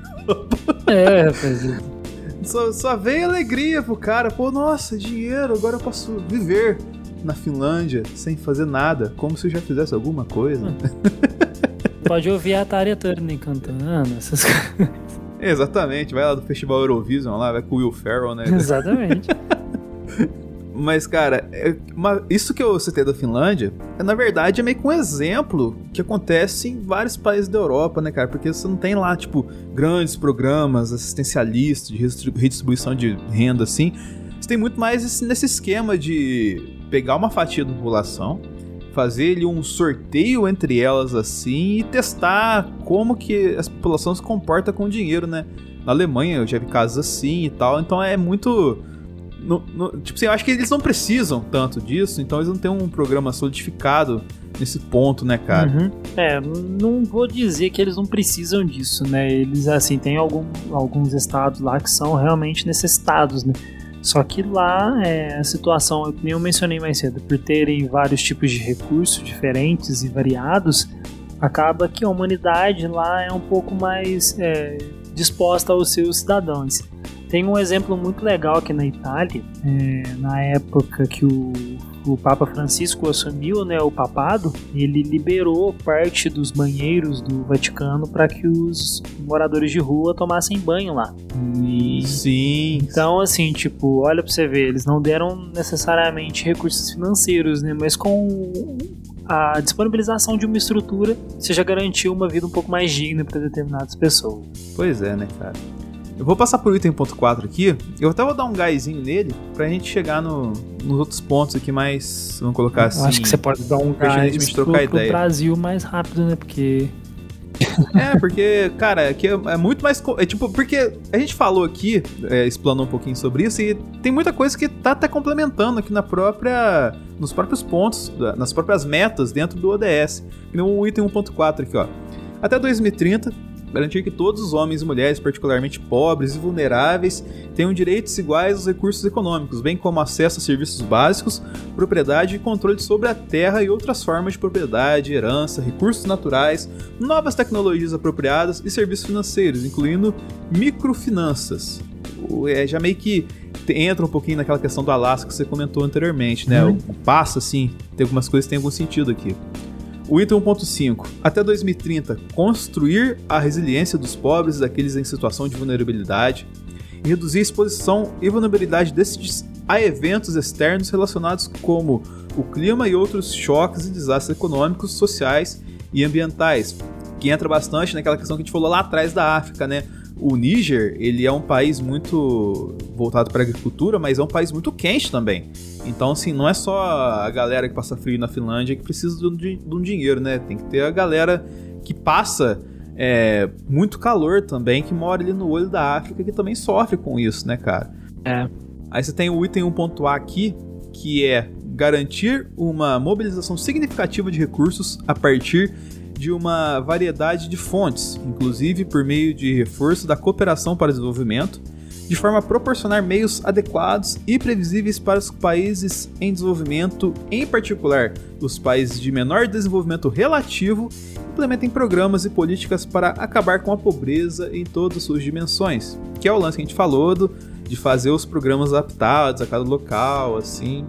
É, rapaz. Só, só veio alegria pro cara. Pô, nossa, dinheiro, agora eu posso viver na Finlândia sem fazer nada, como se eu já fizesse alguma coisa. Hum. Pode ouvir a Tária Turner cantando, essas coisas. Exatamente, vai lá do Festival Eurovision lá, vai com o Will Ferrell, né? Exatamente. Mas, cara, é uma, isso que eu citei da Finlândia, é, na verdade, é meio que um exemplo que acontece em vários países da Europa, né, cara? Porque você não tem lá, tipo, grandes programas assistencialistas de redistribuição de renda, assim. Você tem muito mais esse, nesse esquema de pegar uma fatia da população, fazer ali um sorteio entre elas, assim, e testar como que a população se comporta com o dinheiro, né? Na Alemanha eu já vi casos assim e tal, então é muito no, no, tipo assim, eu acho que eles não precisam tanto disso, então eles não têm um programa solidificado nesse ponto, né, cara? Uhum. É, não vou dizer que eles não precisam disso, né? Eles, assim, tem algum, alguns estados lá que são realmente necessitados, né? Só que lá é, a situação, como eu mencionei mais cedo, por terem vários tipos de recursos diferentes e variados, acaba que a humanidade lá é um pouco mais é, disposta aos seus cidadãos. Tem um exemplo muito legal aqui na Itália, é, na época que o, o Papa Francisco assumiu né, o papado, ele liberou parte dos banheiros do Vaticano para que os moradores de rua tomassem banho lá. E, Sim. Então, assim, tipo, olha para você ver, eles não deram necessariamente recursos financeiros, né, mas com a disponibilização de uma estrutura, você já garantiu uma vida um pouco mais digna para determinadas pessoas. Pois é, né, cara? Eu vou passar por item ponto 4 aqui. Eu até vou dar um gásinho nele pra gente chegar no, nos outros pontos aqui mais. Vamos colocar assim. Eu acho que você pode dar um gás pro, pro Brasil mais rápido, né? Porque. é, porque, cara, aqui é, é, muito mais. É tipo, porque a gente falou aqui, é, explanou um pouquinho sobre isso, e tem muita coisa que tá até complementando aqui na própria. Nos próprios pontos, nas próprias metas dentro do ODS. No item 1.4 aqui, ó. Até 2030, garantir que todos os homens e mulheres, particularmente pobres e vulneráveis, tenham direitos iguais aos recursos econômicos, bem como acesso a serviços básicos, propriedade e controle sobre a terra e outras formas de propriedade, herança, recursos naturais, novas tecnologias apropriadas e serviços financeiros, incluindo microfinanças. É, já meio que entra um pouquinho naquela questão do Alasca que você comentou anteriormente, né? Uhum. O passo, assim, tem algumas coisas que tem algum sentido aqui. O item 1.5. Até 2030, construir a resiliência dos pobres e daqueles em situação de vulnerabilidade e reduzir a exposição e vulnerabilidade desses a eventos externos relacionados como o clima e outros choques e desastres econômicos, sociais e ambientais, que entra bastante naquela questão que a gente falou lá atrás da África, né? O Níger, ele é um país muito voltado para agricultura, mas é um país muito quente também. Então, assim, não é só a galera que passa frio na Finlândia que precisa de um, de um dinheiro, né? Tem que ter a galera que passa é, muito calor também, que mora ali no olho da África, que também sofre com isso, né, cara? É. Aí você tem o item 1.A aqui, que é garantir uma mobilização significativa de recursos a partir de uma variedade de fontes, inclusive por meio de reforço da cooperação para desenvolvimento, de forma a proporcionar meios adequados e previsíveis para os países em desenvolvimento, em particular os países de menor desenvolvimento relativo, implementem programas e políticas para acabar com a pobreza em todas as suas dimensões, que é o lance que a gente falou do, de fazer os programas adaptados a cada local, assim,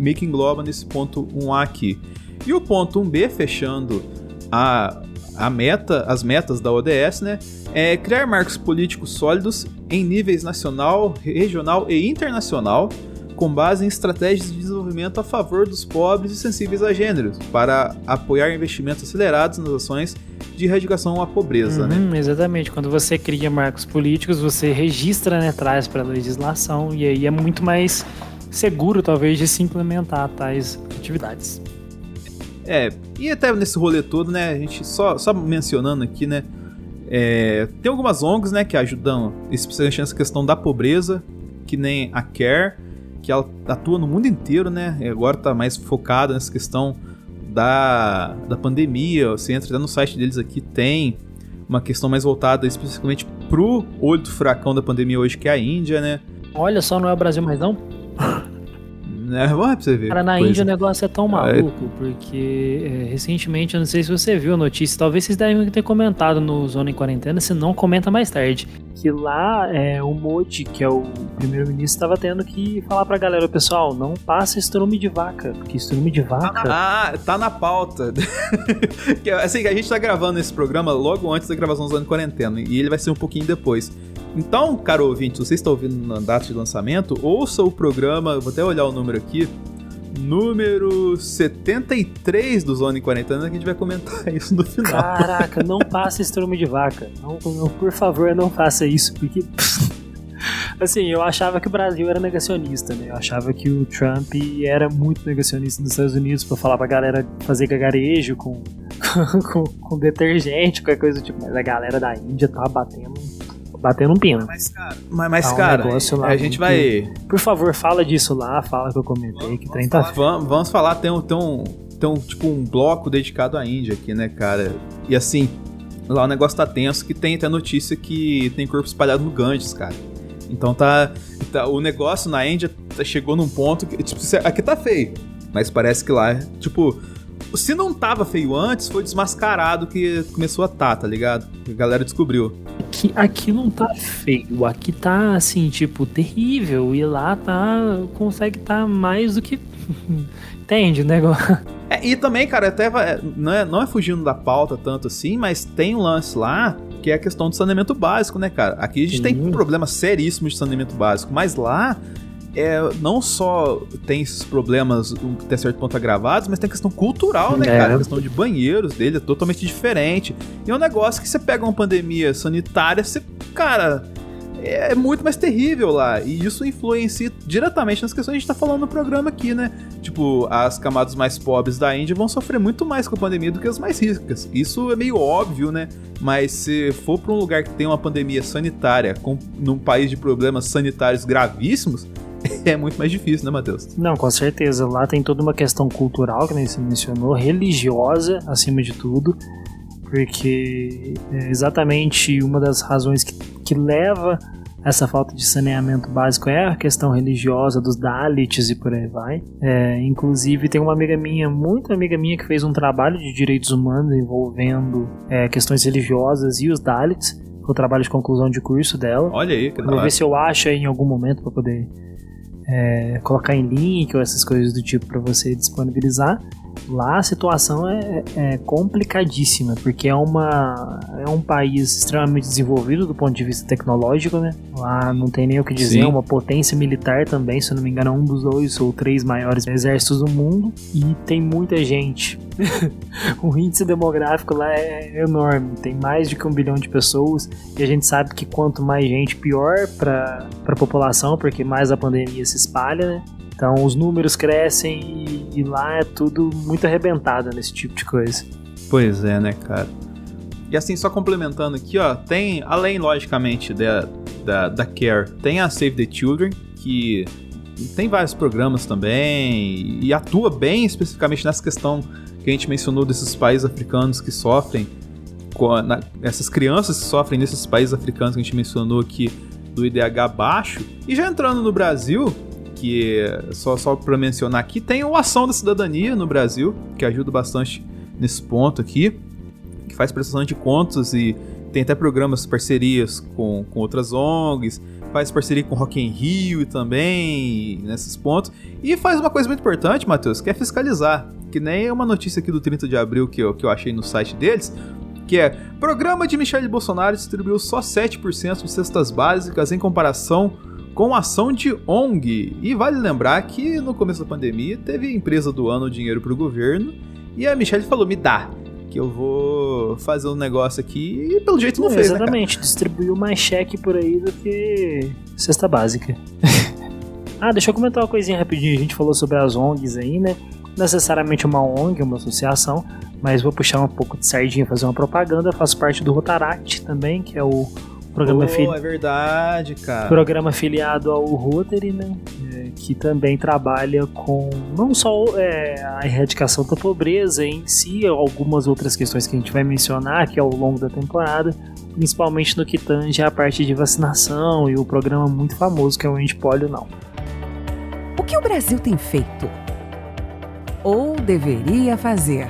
meio que engloba nesse ponto 1A aqui. E o ponto 1B, fechando a, a meta, as metas da ODS, né, é criar marcos políticos sólidos em níveis nacional, regional e internacional, com base em estratégias de desenvolvimento a favor dos pobres e sensíveis a gênero, para apoiar investimentos acelerados nas ações de erradicação à pobreza, né? uhum, né? Exatamente. Quando você cria marcos políticos, você registra, né, traz para a legislação e aí é muito mais seguro, talvez, de se implementar tais atividades. É, e até nesse rolê todo, né, a gente só, só mencionando aqui, né, é, tem algumas ONGs, né, que ajudam, especialmente nessa questão da pobreza, que nem a CARE, que ela atua no mundo inteiro, né? E agora tá mais focada nessa questão da, da pandemia. Você entra no site deles aqui, tem uma questão mais voltada especificamente pro olho do furacão da pandemia hoje, que é a Índia, né? Olha só, não é o Brasil mais não? É, vamos pra você ver. Cara, na. Índia o negócio é tão maluco, é. porque é, recentemente, eu não sei se você viu a notícia, talvez vocês devem ter comentado no Zona em Quarentena, se não, comenta mais tarde. Que lá é, o Modi, que é o primeiro-ministro, estava tendo que falar pra galera, pessoal, não passa estrume de vaca, porque estrume de vaca. Ah, tá na pauta. assim, a gente tá gravando esse programa logo antes da gravação do Zona em Quarentena, e ele vai ser um pouquinho depois. Então, caro ouvinte, você está ouvindo na data de lançamento, ouça o programa, vou até olhar o número aqui, número 73 do Zone Quarentena, que a gente vai comentar isso no final. Caraca, não passe estrume de vaca. Não, não, por favor, não faça isso, porque. assim, eu achava que o Brasil era negacionista, né? Eu achava que o Trump era muito negacionista nos Estados Unidos para falar pra galera fazer gagarejo com, com, com detergente, qualquer coisa do tipo. Mas a galera da Índia tá batendo batendo um pino. Mas, cara, mas, mas, tá um cara a gente vai. Por favor, fala disso lá, fala que eu comentei, que trem tá. Vamos, vamos falar, tem um, tem, um, tem um, tipo, um bloco dedicado à Índia aqui, né, cara? E assim, lá o negócio tá tenso, que tem até notícia que tem corpo espalhado no Ganges, cara. Então tá, tá, O negócio na Índia tá, chegou num ponto que. Tipo, aqui tá feio. Mas parece que lá, tipo. Se não tava feio antes, foi desmascarado que começou a tá, tá ligado? A galera descobriu aqui, aqui não tá feio, aqui tá assim, tipo, terrível. E lá tá. consegue tá mais do que. Entende o negócio? É, e também, cara, até não é, não é fugindo da pauta tanto assim, mas tem um lance lá que é a questão do saneamento básico, né, cara? Aqui a gente Sim. tem um problema seríssimo de saneamento básico, mas lá é, não só tem esses problemas até certo ponto agravados, mas tem a questão cultural, né, é. cara? A questão de banheiros dele é totalmente diferente. E é um negócio que você pega uma pandemia sanitária, você, cara, é, é muito mais terrível lá. E isso influencia diretamente nas questões que a gente tá falando no programa aqui, né? Tipo, as camadas mais pobres da Índia vão sofrer muito mais com a pandemia do que as mais ricas. Isso é meio óbvio, né? Mas se for para um lugar que tem uma pandemia sanitária, com, num país de problemas sanitários gravíssimos, é muito mais difícil, né, Matheus? Não, com certeza. Lá tem toda uma questão cultural, que nem você mencionou, religiosa, acima de tudo, porque é exatamente uma das razões que, que leva essa falta de saneamento básico é a questão religiosa dos Dalits e por aí vai. É, inclusive, tem uma amiga minha, muito amiga minha, que fez um trabalho de direitos humanos envolvendo é, questões religiosas e os Dalits. Foi o trabalho de conclusão de curso dela. Olha aí, que Vou ver se eu acho aí em algum momento para poder é, colocar em link ou essas coisas do tipo para você disponibilizar. Lá a situação é, é, complicadíssima, porque é, uma, é um país extremamente desenvolvido do ponto de vista tecnológico, né? Lá não tem nem o que dizer, é uma potência militar também, se eu não me engano, é um dos dois ou três maiores exércitos do mundo. E tem muita gente. o índice demográfico lá é enorme, tem mais de que um bilhão de pessoas, e a gente sabe que quanto mais gente, pior para a população, porque mais a pandemia se espalha, né? Então os números crescem e, e lá é tudo muito arrebentado nesse tipo de coisa. Pois é, né, cara? E assim, só complementando aqui, ó, tem, além, logicamente, da, da, da Care, tem a Save the Children, que tem vários programas também e atua bem especificamente nessa questão que a gente mencionou desses países africanos que sofrem, com na, essas crianças que sofrem nesses países africanos que a gente mencionou aqui do IDH baixo. E já entrando no Brasil, que só, só para mencionar aqui, tem o Ação da Cidadania no Brasil, que ajuda bastante nesse ponto aqui, que faz prestação de contas e tem até programas, parcerias com, com outras ONGs, faz parceria com Rock in Rio também, nesses pontos. E faz uma coisa muito importante, Matheus, que é fiscalizar. Que nem uma notícia aqui do 30 de abril que eu, que eu achei no site deles, que é Programa de Michele Bolsonaro distribuiu só 7% de cestas básicas em comparação com ação de ONG. E vale lembrar que no começo da pandemia teve empresa doando dinheiro para o governo e a Michelle falou: me dá. Que eu vou fazer um negócio aqui e pelo jeito não, não fez. Né, exatamente, né, distribuiu mais cheque por aí do que cesta básica. ah, deixa eu comentar uma coisinha rapidinho. A gente falou sobre as ONGs aí, né? necessariamente uma ONG, uma associação, mas vou puxar um pouco de sardinha, fazer uma propaganda. Eu faço parte do Rotaract também, que é o Programa oh, é verdade, cara. Programa afiliado ao Rotary, né? É, que também trabalha com não só é, a erradicação da pobreza em si, algumas outras questões que a gente vai mencionar aqui ao longo da temporada, principalmente no que tange a parte de vacinação e o programa muito famoso que é o Antipólio Não. O que o Brasil tem feito? Ou deveria fazer?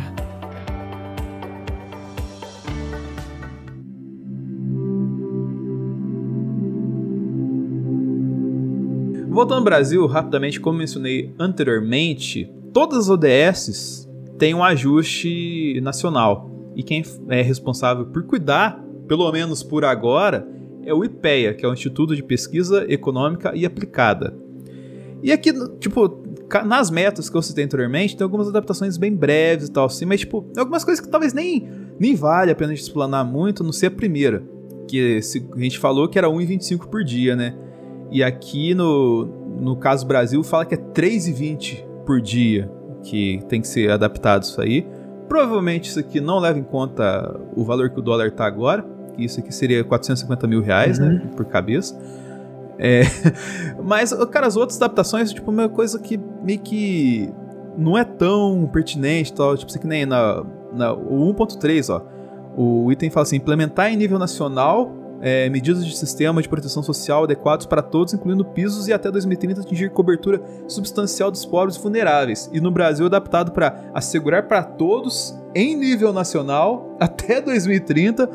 Voltando ao Brasil, rapidamente, como mencionei anteriormente, todas as ODSs têm um ajuste nacional. E quem é responsável por cuidar, pelo menos por agora, é o IPEA, que é o Instituto de Pesquisa Econômica e Aplicada. E aqui, tipo, nas metas que eu citei anteriormente, tem algumas adaptações bem breves e tal, assim, mas, tipo, algumas coisas que talvez nem, nem vale a pena a gente explanar muito, não ser a primeira. Que a gente falou que era 1,25 por dia, né? E aqui no, no caso Brasil fala que é 3,20 por dia que tem que ser adaptado isso aí. Provavelmente isso aqui não leva em conta o valor que o dólar está agora, que isso aqui seria 450 mil reais, né, uhum. né, por cabeça. É, mas, cara, as outras adaptações, tipo, uma coisa que meio que não é tão pertinente, tal, tipo, isso aqui nem na, na o 1.3, ó. O item fala assim: implementar em nível nacional é, medidas de sistema de proteção social adequados para todos, incluindo pisos, e até 2030 atingir cobertura substancial dos pobres e vulneráveis. E no Brasil, adaptado para assegurar para todos, em nível nacional, até 2030,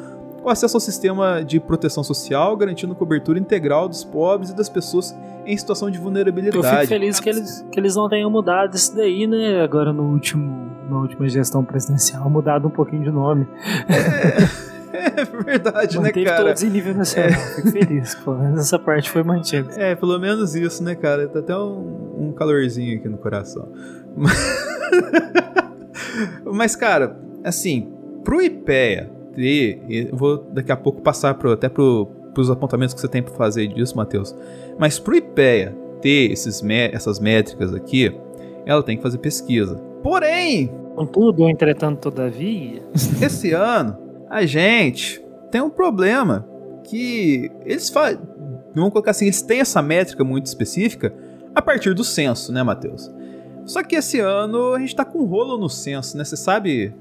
o acesso ao sistema de proteção social, garantindo cobertura integral dos pobres e das pessoas em situação de vulnerabilidade. Eu fico feliz que eles, que eles não tenham mudado isso daí, né? Agora no último, na última gestão presidencial, mudado um pouquinho de nome. É. É verdade, Manteve né, cara? todos em nível nacional. É. Fico feliz, pelo menos essa parte foi mantida. É, pelo menos isso, né, cara? Tá até um, um calorzinho aqui no coração. Mas, cara, assim, pro IPEA ter, eu vou daqui a pouco passar pro, até pro, pros apontamentos que você tem para fazer disso, Matheus. Mas pro IPEA ter esses, essas métricas aqui, ela tem que fazer pesquisa. Porém, Contudo, entretanto, todavia. Esse ano, a gente tem um problema que eles fazem. Vamos colocar assim, eles têm essa métrica muito específica a partir do censo, né, Matheus? Só que esse ano a gente tá com um rolo no censo, né? Você sabe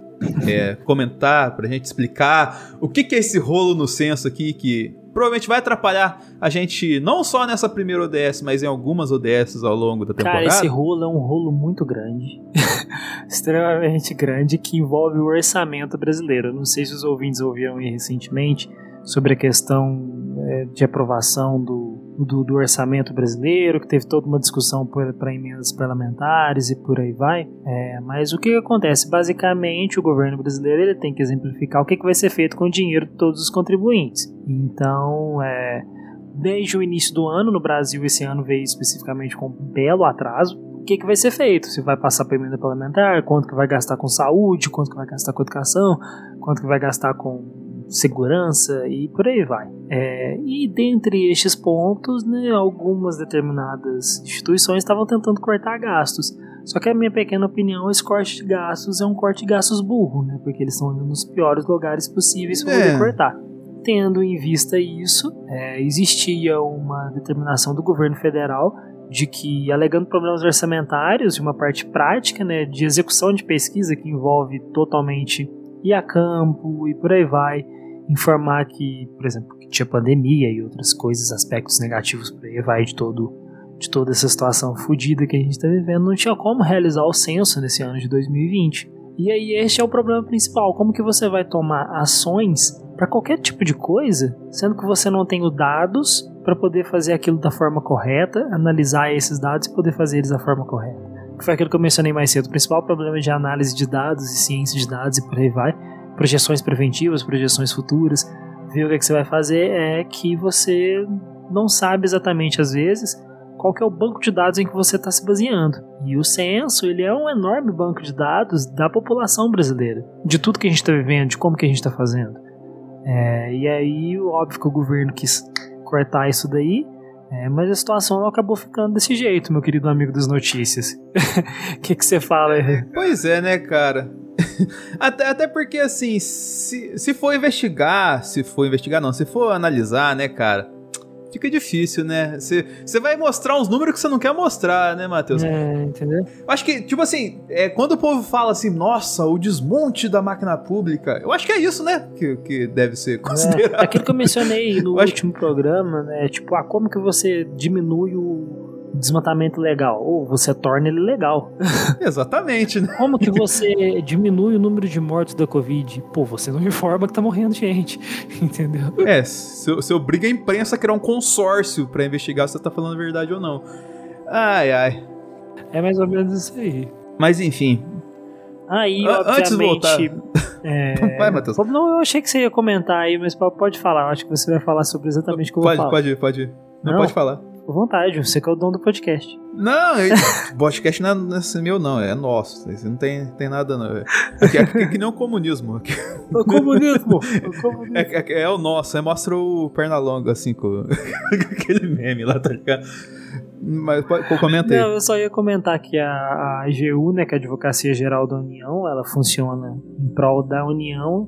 é, comentar pra gente explicar o que, que é esse rolo no censo aqui que provavelmente vai atrapalhar a gente não só nessa primeira ODS, mas em algumas ODSs ao longo da temporada. Cara, esse rolo é um rolo muito grande. Extremamente grande que envolve o orçamento brasileiro. não sei se os ouvintes ouviram aí recentemente sobre a questão é, de aprovação do do, do, orçamento brasileiro, que teve toda uma discussão para emendas parlamentares e por aí vai. É, mas o que, acontece? Basicamente, o governo brasileiro ele tem que exemplificar o que, que vai ser feito com o dinheiro de todos os contribuintes. Então, é, desde o início do ano, no Brasil, esse ano veio especificamente com um belo atraso. O que, que vai ser feito? Se vai passar para emenda parlamentar, quanto que vai gastar com saúde, quanto que vai gastar com educação, quanto que vai gastar com segurança e por aí vai. É, e dentre estes pontos, né, algumas determinadas instituições estavam tentando cortar gastos. Só que a minha pequena opinião, esse corte de gastos é um corte de gastos burro, né? Porque eles estão indo nos piores lugares possíveis para é. poder cortar. Tendo em vista isso, é, existia uma determinação do governo federal de que, alegando problemas orçamentários e uma parte prática né, de execução de pesquisa que envolve totalmente ir a campo e por aí vai, informar que, por exemplo, que tinha pandemia e outras coisas, aspectos negativos por aí vai de todo de toda essa situação fodida que a gente está vivendo, não tinha como realizar o censo nesse ano de 2020. E aí este é o problema principal, como que você vai tomar ações para qualquer tipo de coisa, sendo que você não tem os dados para poder fazer aquilo da forma correta, analisar esses dados e poder fazer eles da forma correta. Que foi aquilo que eu mencionei mais cedo. O principal problema de análise de dados e ciência de dados e por aí vai projeções preventivas, projeções futuras, ver o que, é que você vai fazer é que você não sabe exatamente às vezes qual que é o banco de dados em que você está se baseando. E o censo ele é um enorme banco de dados da população brasileira, de tudo que a gente está vivendo, de como que a gente está fazendo. É, e aí, óbvio que o governo quis cortar isso daí, é, mas a situação não acabou ficando desse jeito, meu querido amigo das notícias. O que, você fala aí? Pois é, né, cara? até, até porque, assim, se, se for investigar, se for investigar, não, se for analisar, né, cara, fica difícil, né? Você vai mostrar uns números que você não quer mostrar, né, Matheus? É, entendeu? Acho que, tipo assim, é, quando o povo fala assim, nossa, o desmonte da máquina pública, eu acho que é isso, né? Que, que deve ser considerado. É, aquilo que eu mencionei no último que... programa, né? Tipo, ah, como que você diminui o desmatamento legal? Ou você torna ele legal. Exatamente, né? Como que você diminui o número de mortos da Covid? Pô, você não informa que tá morrendo gente, entendeu? É, você obriga a imprensa a criar um consórcio para investigar se você tá falando a verdade ou não. Ai, ai. É mais ou menos isso aí. Mas enfim. Aí, obviamente... Antes de voltar... É... Vai, Matheus. Não, eu achei que você ia comentar aí, mas pode falar. Eu acho que você vai falar sobre exatamente o que eu pode, vou falar. Pode, pode, pode. Não, não pode falar. Fica à vontade, você que é o dono do podcast. Não, o podcast não é, meu, não, é nosso. Não tem, tem nada, não. É, é, é que nem o comunismo. O comunismo! O comunismo. É, é, é, o nosso, é mostra o Pernalonga, assim, com aquele meme lá, tá ligado? Mas comenta aí. Não, eu só ia comentar que a, a AGU, né, que é a Advocacia Geral da União, ela funciona em prol da União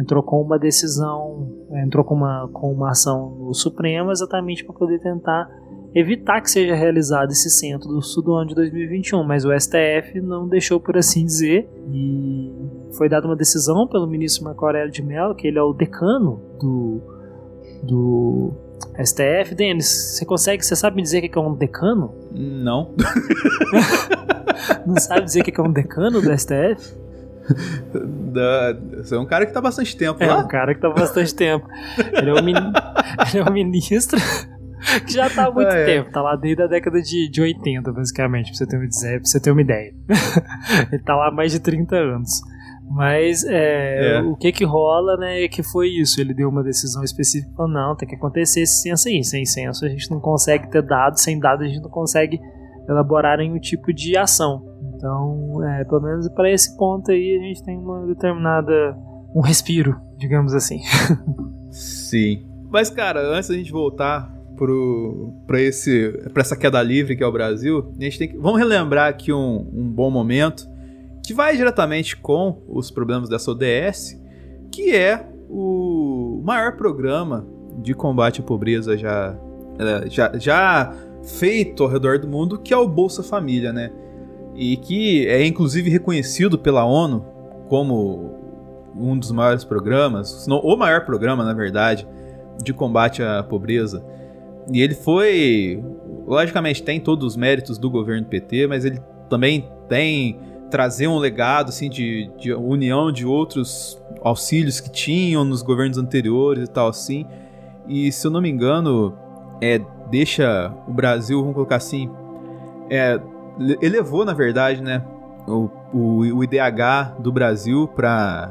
entrou com uma decisão, entrou com uma, com uma ação no Supremo exatamente para poder tentar evitar que seja realizado esse centro do sul do ano de 2021, mas o STF não deixou por assim dizer e foi dada uma decisão pelo ministro Marco Aurélio de Mello, que ele é o decano do, do STF. Denis, você consegue, você sabe me dizer o que é um decano? Não. não sabe dizer o que é um decano do STF? Da, você é um cara que tá bastante tempo é lá? É um cara que tá bastante tempo. Ele é um, ele é um ministro que já tá há muito é. tempo, tá lá desde a década de, de 80, basicamente, pra você ter uma ideia. Pra você ter uma ideia. ele tá lá há mais de 30 anos. Mas é, é. o que que rola, né, é que foi isso. Ele deu uma decisão específica, falou, não, tem que acontecer esse censo aí. Sem censo a gente não consegue ter dados, sem dados a gente não consegue elaborar nenhum tipo de ação. Então, é, pelo menos para esse ponto aí a gente tem uma determinada um respiro, digamos assim. Sim. Mas cara, antes da gente voltar para esse para essa queda livre que é o Brasil, a gente tem que vamos relembrar aqui um, um bom momento que vai diretamente com os problemas dessa ODS, que é o maior programa de combate à pobreza já é, já, já feito ao redor do mundo, que é o Bolsa Família, né? E que é inclusive reconhecido pela ONU como um dos maiores programas, não o maior programa, na verdade, de combate à pobreza. E ele foi, logicamente, tem todos os méritos do governo PT, mas ele também tem trazer um legado assim de, de união de outros auxílios que tinham nos governos anteriores e tal assim. E se eu não me engano, é, deixa o Brasil, vamos colocar assim, é, elevou, na verdade, né, o, o, o IDH do Brasil para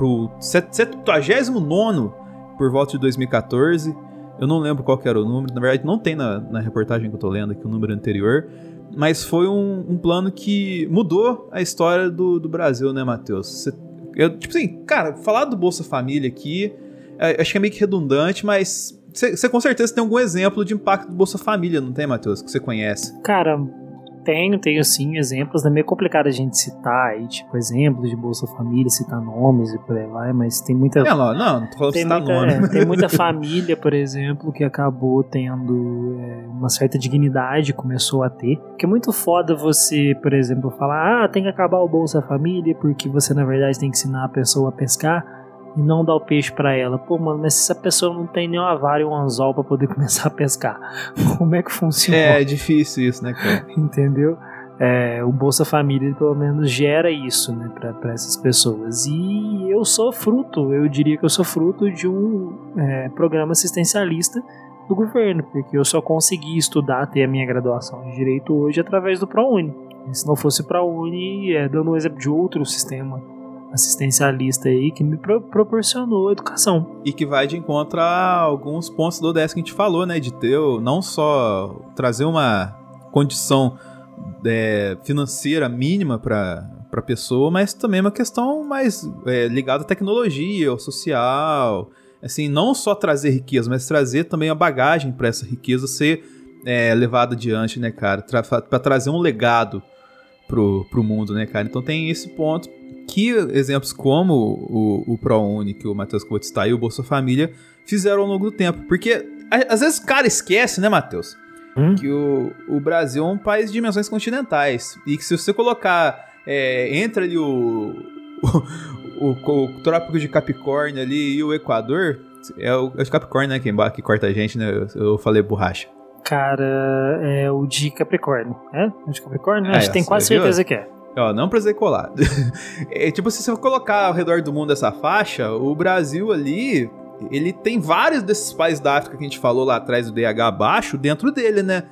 o 79 por volta de 2014. Eu não lembro qual era o número, na verdade não tem na, na reportagem que eu tô lendo aqui o número anterior, mas foi um, um plano que mudou a história do, do Brasil, né, Matheus? eu, tipo assim, cara, falar do Bolsa Família aqui, é, acho que é meio que redundante, mas você com certeza tem algum exemplo de impacto do Bolsa Família, não tem, Matheus? Que você conhece? Cara, tenho, tenho sim exemplos. É meio complicado a gente citar aí, tipo, exemplos de Bolsa Família, citar nomes e por aí vai, mas tem muita. É, não, não, tô tem citar muita, nome. É, tem muita família, por exemplo, que acabou tendo é, uma certa dignidade, começou a ter. Que é muito foda você, por exemplo, falar, ah, tem que acabar o Bolsa Família, porque você, na verdade, tem que ensinar a pessoa a pescar e não dar o peixe para ela. Pô, mano, mas se essa pessoa não tem nem uma vara e um anzol para poder começar a pescar, como é que funciona? É, é difícil isso, né, cara? Entendeu? É, o Bolsa Família pelo menos gera isso né, para essas pessoas. E eu sou fruto, eu diria que eu sou fruto de um é, programa assistencialista do governo, porque eu só consegui estudar, ter a minha graduação de Direito hoje através do ProUni. Se não fosse o ProUni, é, dando um exemplo de outro sistema assistencialista aí que me pro proporcionou educação. E que vai de encontro a alguns pontos do ODS que a gente falou, né? De ter não só trazer uma condição é, financeira mínima para para pessoa, mas também uma questão mais é, ligada à tecnologia, ao social, assim, não só trazer riqueza, mas trazer também a bagagem para essa riqueza ser é, levada adiante, né, cara, para trazer um legado pro, pro mundo, né, cara. Então tem esse ponto que exemplos como o, o ProUni, que o Matheus citar, e o Bolsa Família fizeram ao longo do tempo. Porque às vezes o cara esquece, né, Matheus? Hum? Que o, o Brasil é um país de dimensões continentais. E que se você colocar é, entre ali o, o, o, o, Trópico de Capricórnio ali e o Equador, é o, é o Capricórnio, né, que, que corta a gente, né? Eu, eu falei borracha. Cara, é o de Capricórnio. É? O de Capricórnio? É, Acho que tem quase certeza que é. Ó, não precisei colar. é, tipo, se você colocar ao redor do mundo essa faixa, o Brasil ali, ele tem vários desses países da África que a gente falou lá atrás do DH baixo dentro dele, né?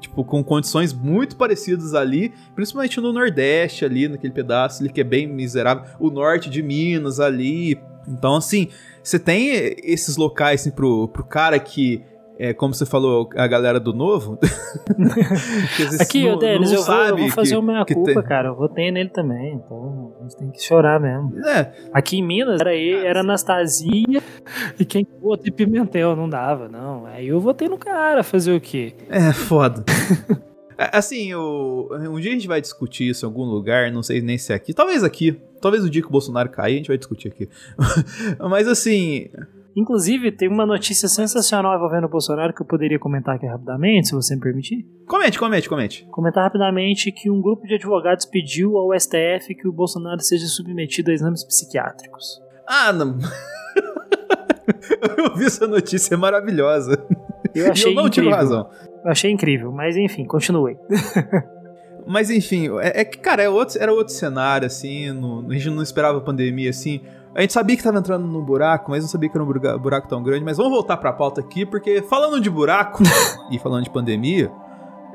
Tipo, com condições muito parecidas ali, principalmente no Nordeste ali, naquele pedaço ali que é bem miserável, o norte de Minas ali. Então, assim, você tem esses locais assim, pro, pro cara que é, como você falou, a galera do novo. Aqui, não, Denis, eu, vou, eu vou fazer que, o minha culpa, tem... cara. Eu votei nele também, então a gente tem que chorar mesmo. É. Aqui em Minas era, ele, era Anastasia e quem vota em Pimentel não dava, não. Aí eu votei no cara, fazer o quê? É, foda. Assim, eu, um dia a gente vai discutir isso em algum lugar, não sei nem se é aqui, talvez aqui, talvez o dia que o Bolsonaro cair, a gente vai discutir aqui. Mas assim, Inclusive, tem uma notícia sensacional envolvendo o Bolsonaro que eu poderia comentar aqui rapidamente, se você me permitir. Comente, comente, comente. Comentar rapidamente que um grupo de advogados pediu ao STF que o Bolsonaro seja submetido a exames psiquiátricos. Ah, não. eu vi essa notícia, é maravilhosa. Eu achei eu não incrível. tive razão. Eu achei incrível, mas enfim, continue. mas enfim, é, é, que, cara, é outro, era outro cenário, assim, no, a gente não esperava a pandemia, assim. A gente sabia que tava entrando no buraco, mas não sabia que era um buraco tão grande. Mas vamos voltar pra pauta aqui, porque falando de buraco e falando de pandemia,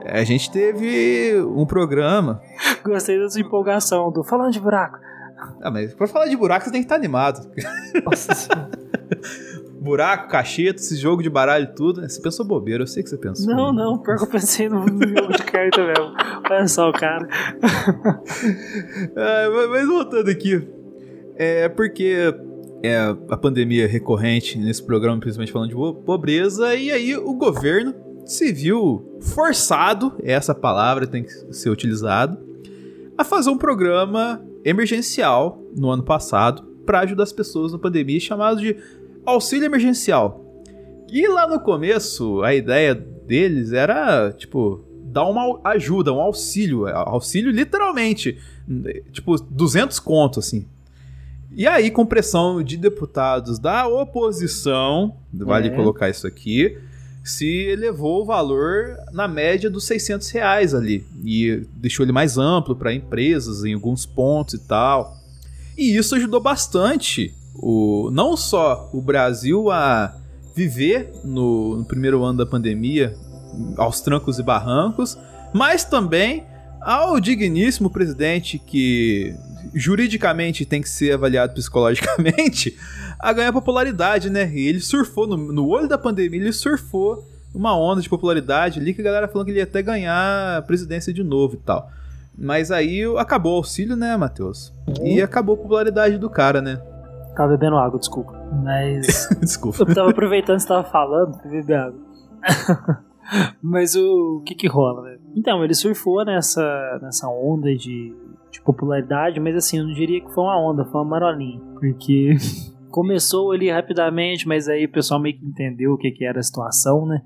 a gente teve um programa. Gostei da sua empolgação, do falando de buraco. Ah, mas pra falar de buraco você tem que estar animado. Nossa buraco, cacheta, esse jogo de baralho e tudo. Você pensou bobeira, eu sei que você pensou. Não, não, pior que eu pensei no jogo de carta mesmo. Olha só o cara. ah, mas voltando aqui. É porque é a pandemia recorrente nesse programa, principalmente falando de pobreza, e aí o governo se viu forçado, essa palavra tem que ser utilizada, a fazer um programa emergencial no ano passado para ajudar as pessoas na pandemia, chamado de auxílio emergencial. E lá no começo, a ideia deles era, tipo, dar uma ajuda, um auxílio, auxílio literalmente, tipo, 200 contos, assim, e aí, com pressão de deputados da oposição, vale é. colocar isso aqui, se elevou o valor na média dos 600 reais ali. E deixou ele mais amplo para empresas em alguns pontos e tal. E isso ajudou bastante o, não só o Brasil a viver no, no primeiro ano da pandemia aos trancos e barrancos, mas também ao digníssimo presidente que juridicamente tem que ser avaliado psicologicamente, a ganhar popularidade, né? E ele surfou, no, no olho da pandemia, ele surfou uma onda de popularidade ali que a galera falando que ele ia até ganhar a presidência de novo e tal. Mas aí acabou o auxílio, né, Matheus? Uhum. E acabou a popularidade do cara, né? Tava bebendo água, desculpa. Mas. desculpa. Eu tava aproveitando que você tava falando pra beber água. Mas o, o que que rola, velho? Então, ele surfou nessa, nessa onda de de popularidade, mas assim, eu não diria que foi uma onda, foi uma marolinha. Porque começou ali rapidamente, mas aí o pessoal meio que entendeu o que, que era a situação, né?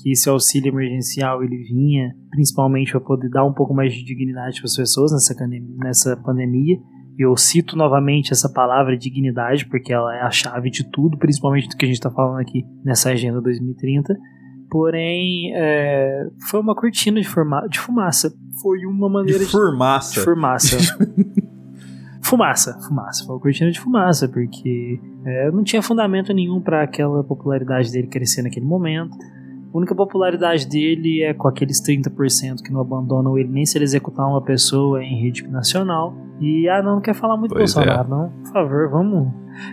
Que esse auxílio emergencial ele vinha principalmente para poder dar um pouco mais de dignidade para as pessoas nessa, nessa pandemia. E eu cito novamente essa palavra dignidade, porque ela é a chave de tudo, principalmente do que a gente está falando aqui nessa Agenda 2030 Porém, é, foi uma cortina de, forma, de fumaça. Foi uma maneira de. Fumaça. De fumaça. fumaça, fumaça. Foi uma cortina de fumaça, porque é, não tinha fundamento nenhum para aquela popularidade dele crescer naquele momento. A única popularidade dele é com aqueles 30% que não abandonam ele nem se ele executar uma pessoa em rede nacional. E, ah, não, não quer falar muito pois Bolsonaro, é. não. Por favor, vamos.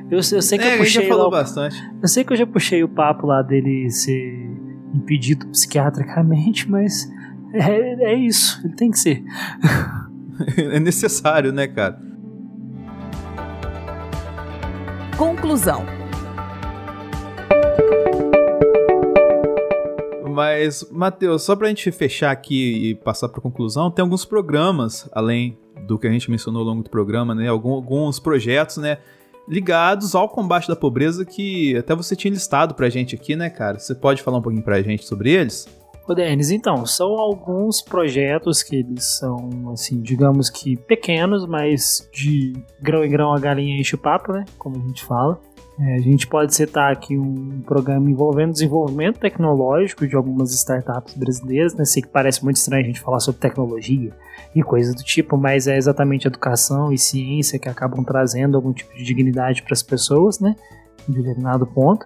Eu, eu sei que é, eu puxei. Já falou lá, bastante. Eu sei que eu já puxei o papo lá dele ser impedido psiquiatricamente, mas é, é isso, ele tem que ser. é necessário, né, cara? Conclusão. Mas, Matheus, só pra gente fechar aqui e passar pra conclusão, tem alguns programas, além do que a gente mencionou ao longo do programa, né? Algum, alguns projetos, né? Ligados ao combate da pobreza que até você tinha listado pra gente aqui, né, cara? Você pode falar um pouquinho pra gente sobre eles? Ô, Denis, então, são alguns projetos que eles são, assim, digamos que pequenos, mas de grão em grão a galinha enche o papo, né? Como a gente fala. É, a gente pode citar aqui um programa envolvendo desenvolvimento tecnológico de algumas startups brasileiras, né? Sei que parece muito estranho a gente falar sobre tecnologia e coisas do tipo, mas é exatamente educação e ciência que acabam trazendo algum tipo de dignidade para as pessoas, né? Em determinado ponto.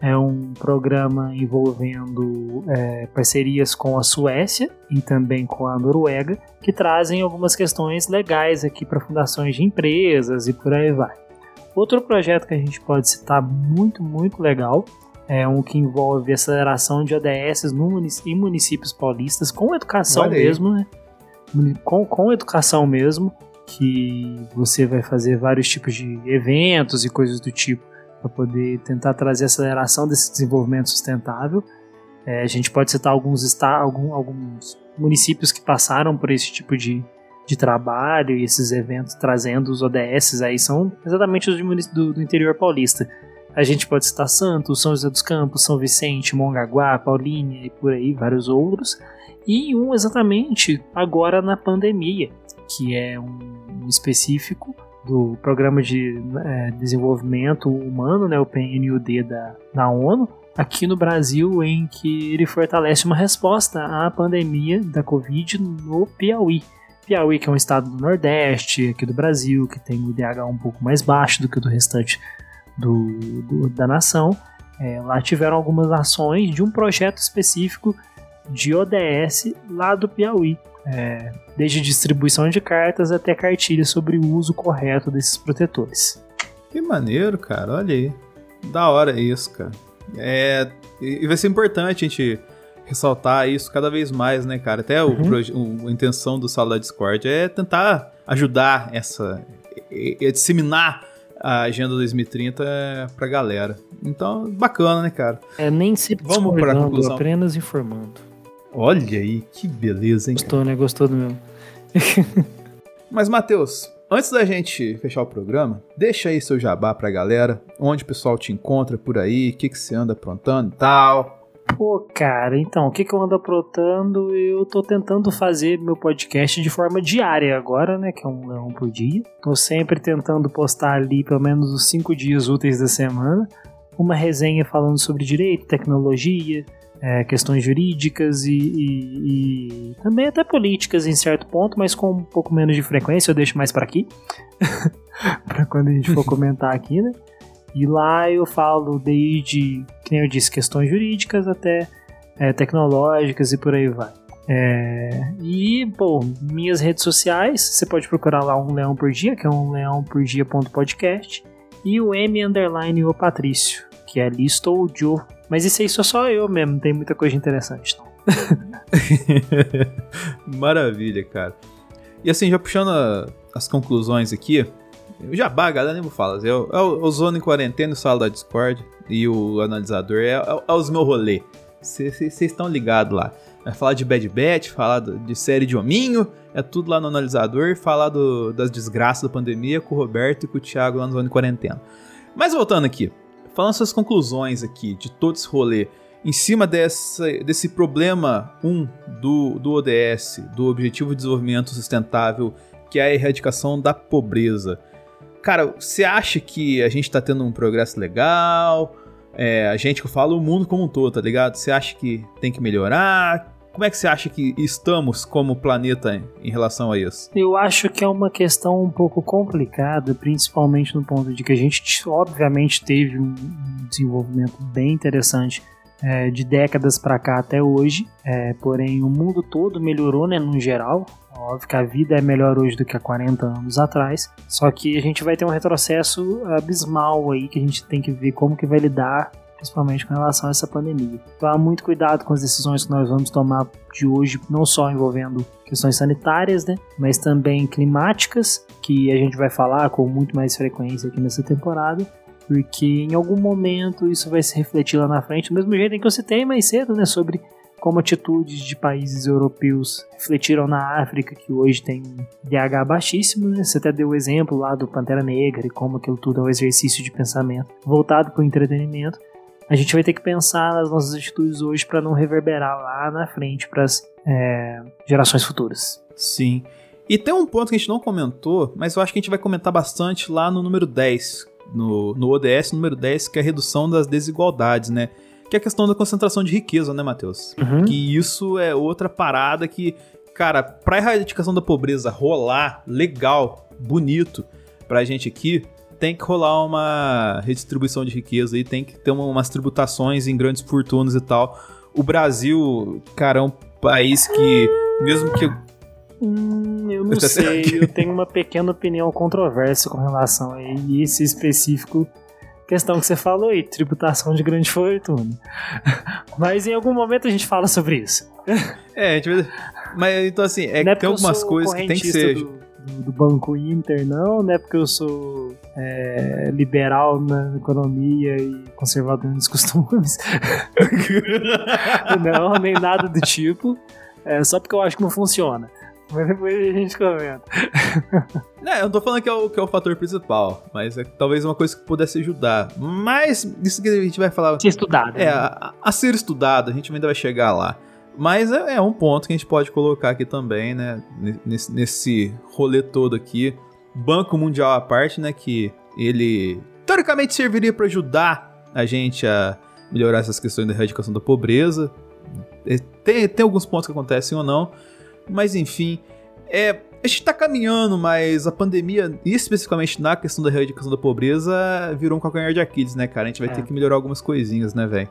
É um programa envolvendo é, parcerias com a Suécia e também com a Noruega, que trazem algumas questões legais aqui para fundações de empresas e por aí vai. Outro projeto que a gente pode citar muito, muito legal é um que envolve aceleração de ODS no munic em municípios paulistas com educação mesmo, né? Com, com educação mesmo, que você vai fazer vários tipos de eventos e coisas do tipo para poder tentar trazer aceleração desse desenvolvimento sustentável. É, a gente pode citar alguns, algum, alguns municípios que passaram por esse tipo de, de trabalho e esses eventos trazendo os ODS aí são exatamente os do, do interior paulista. A gente pode citar Santos, São José dos Campos, São Vicente, Mongaguá, Paulínia e por aí, vários outros. E um exatamente agora na pandemia, que é um específico do Programa de é, Desenvolvimento Humano, né, o PNUD da, da ONU, aqui no Brasil, em que ele fortalece uma resposta à pandemia da Covid no Piauí. Piauí, que é um estado do Nordeste, aqui do Brasil, que tem o IDH um pouco mais baixo do que o do restante do, do da nação. É, lá tiveram algumas ações de um projeto específico de ODS lá do Piauí. É, desde distribuição de cartas até cartilhas sobre o uso correto desses protetores. Que maneiro, cara, olha aí. Da hora isso, cara. É, e vai ser importante a gente ressaltar isso cada vez mais, né, cara? Até uhum. o, a intenção do Sala da Discord é tentar ajudar essa. É, disseminar a Agenda 2030 pra galera. Então, bacana, né, cara? É nem se Vamos pra conclusão. apenas informando. Olha aí, que beleza, hein? Gostou, né? Gostou do meu. Mas, Matheus, antes da gente fechar o programa, deixa aí seu jabá pra galera, onde o pessoal te encontra por aí, o que, que você anda aprontando e tal. Pô, cara, então, o que, que eu ando aprontando? Eu tô tentando fazer meu podcast de forma diária agora, né? Que é um leão por dia. Tô sempre tentando postar ali pelo menos os cinco dias úteis da semana. Uma resenha falando sobre direito, tecnologia, é, questões jurídicas e, e, e, também até políticas em certo ponto, mas com um pouco menos de frequência, eu deixo mais para aqui, para quando a gente for comentar aqui, né? E lá eu falo desde, nem eu disse, questões jurídicas até é, tecnológicas e por aí vai. É, e, bom, minhas redes sociais, você pode procurar lá um leão por dia, que é um leão por e o M underline o Patrício, que é ali estou Joe mas isso aí sou só eu mesmo, tem muita coisa interessante. Não. Maravilha, cara. E assim, já puxando a, as conclusões aqui, o Jabá, galera, nem vou falar. É o, é o Zona em Quarentena, Sala da Discord e o analisador. É, é, é os meus rolê. Vocês estão ligados lá. Vai falar de Bad Bat, falar de série de hominho, é tudo lá no analisador. Falar do, das desgraças da pandemia com o Roberto e com o Thiago lá no Zona em Quarentena. Mas voltando aqui, falando suas conclusões aqui de todo esse rolê, em cima dessa, desse problema 1 um do, do ODS, do Objetivo de Desenvolvimento Sustentável, que é a erradicação da pobreza. Cara, você acha que a gente tá tendo um progresso legal? É, a gente que eu falo o mundo como um todo, tá ligado? Você acha que tem que melhorar? Como é que você acha que estamos como planeta em relação a isso? Eu acho que é uma questão um pouco complicada, principalmente no ponto de que a gente, obviamente, teve um desenvolvimento bem interessante é, de décadas para cá até hoje, é, porém o mundo todo melhorou, né, no geral. Óbvio que a vida é melhor hoje do que há 40 anos atrás, só que a gente vai ter um retrocesso abismal aí que a gente tem que ver como que vai lidar principalmente com relação a essa pandemia. Então, muito cuidado com as decisões que nós vamos tomar de hoje, não só envolvendo questões sanitárias, né, mas também climáticas, que a gente vai falar com muito mais frequência aqui nessa temporada, porque em algum momento isso vai se refletir lá na frente, do mesmo jeito em que você tem mais cedo, né, sobre como atitudes de países europeus refletiram na África, que hoje tem DH baixíssimo, né? Você até deu o exemplo lá do Pantera Negra e como aquilo tudo é um exercício de pensamento voltado para o entretenimento. A gente vai ter que pensar nas nossas atitudes hoje para não reverberar lá na frente para as é, gerações futuras. Sim. E tem um ponto que a gente não comentou, mas eu acho que a gente vai comentar bastante lá no número 10, no, no ODS número 10, que é a redução das desigualdades, né? que é a questão da concentração de riqueza, né, Matheus? Uhum. Que isso é outra parada que, cara, pra erradicação da pobreza rolar legal, bonito pra gente aqui, tem que rolar uma redistribuição de riqueza e tem que ter uma, umas tributações em grandes fortunas e tal. O Brasil, cara, é um país que, mesmo que Hum, eu não sei, eu tenho uma pequena opinião controversa com relação a esse específico questão que você falou aí, tributação de grande fortuna. Mas em algum momento a gente fala sobre isso. É, a gente mas então assim, é que tem algumas coisas que tem que ser. Do, do, Banco Inter, não, não é porque eu sou é, liberal na economia e conservador nos costumes. não, nem nada do tipo. É só porque eu acho que não funciona. Mas depois a gente comenta. Não, eu não tô falando que é o, que é o fator principal, mas é talvez uma coisa que pudesse ajudar. Mas isso que a gente vai falar. Ser estudado. É, né? a, a, ser estudado, a gente ainda vai chegar lá. Mas é, é, um ponto que a gente pode colocar aqui também, né? Nesse, nesse rolê todo aqui. Banco Mundial à parte, né? Que ele teoricamente serviria para ajudar a gente a melhorar essas questões da erradicação da pobreza. É, tem, tem alguns pontos que acontecem ou não. Mas enfim, é, a gente tá caminhando, mas a pandemia, especificamente na questão da erradicação da pobreza, virou um calcanhar de Aquiles, né, cara? A gente vai é. ter que melhorar algumas coisinhas, né, velho?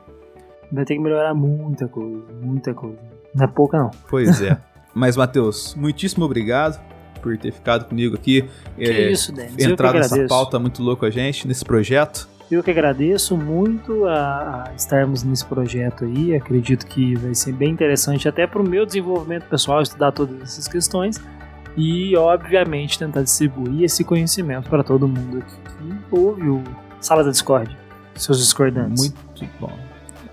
Vai ter que melhorar muita coisa, muita coisa. Não é pouca, não. Pois é. mas, Matheus, muitíssimo obrigado por ter ficado comigo aqui. Que é, isso, Denis. Entrado nessa pauta muito louco a gente, nesse projeto. Eu que agradeço muito a, a, estarmos nesse projeto aí. Acredito que vai ser bem interessante até para o meu desenvolvimento pessoal estudar todas essas questões e, obviamente, tentar distribuir esse conhecimento para todo mundo aqui que ouve o Sala da Discord, seus discordantes. Muito bom.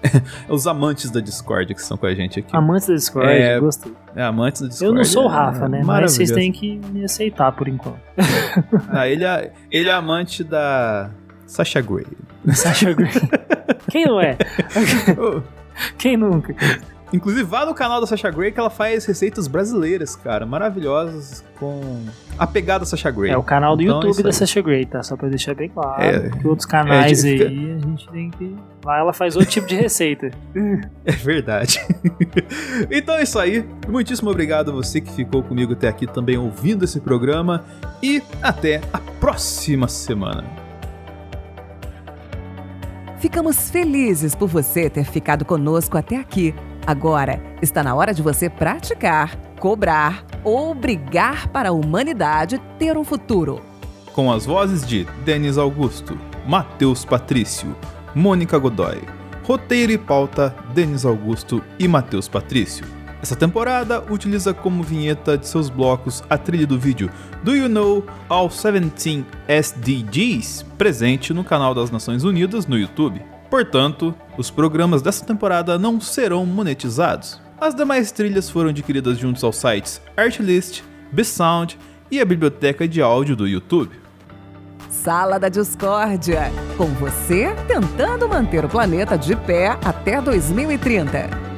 Os amantes da Discord que estão com a gente aqui. Amantes da Discord, é, gostei. É, amantes da Discord. Eu não sou o Rafa, é, né? Mas vocês têm que me aceitar por enquanto. Ah, ele, é, ele é amante da Sasha Grey. Sasha Grey. Quem não é? Quem nunca? Inclusive, vá no canal da Sasha Grey que ela faz receitas brasileiras, cara, maravilhosas, com a pegada Sasha Grey. É o canal do então, YouTube da Sasha Grey, tá? Só pra deixar bem claro. É, que outros canais é, aí a gente tem que. Lá ela faz outro tipo de receita. É verdade. então é isso aí. Muitíssimo obrigado a você que ficou comigo até aqui também ouvindo esse programa. E até a próxima semana. Ficamos felizes por você ter ficado conosco até aqui. Agora está na hora de você praticar, cobrar ou brigar para a humanidade ter um futuro. Com as vozes de Denis Augusto, Matheus Patrício, Mônica Godoy, roteiro e pauta Denis Augusto e Matheus Patrício. Essa temporada utiliza como vinheta de seus blocos a trilha do vídeo Do You Know All 17 SDGs, presente no canal das Nações Unidas no YouTube. Portanto, os programas dessa temporada não serão monetizados. As demais trilhas foram adquiridas juntos aos sites Artlist, Bsound e a biblioteca de áudio do YouTube. Sala da Discórdia, com você tentando manter o planeta de pé até 2030.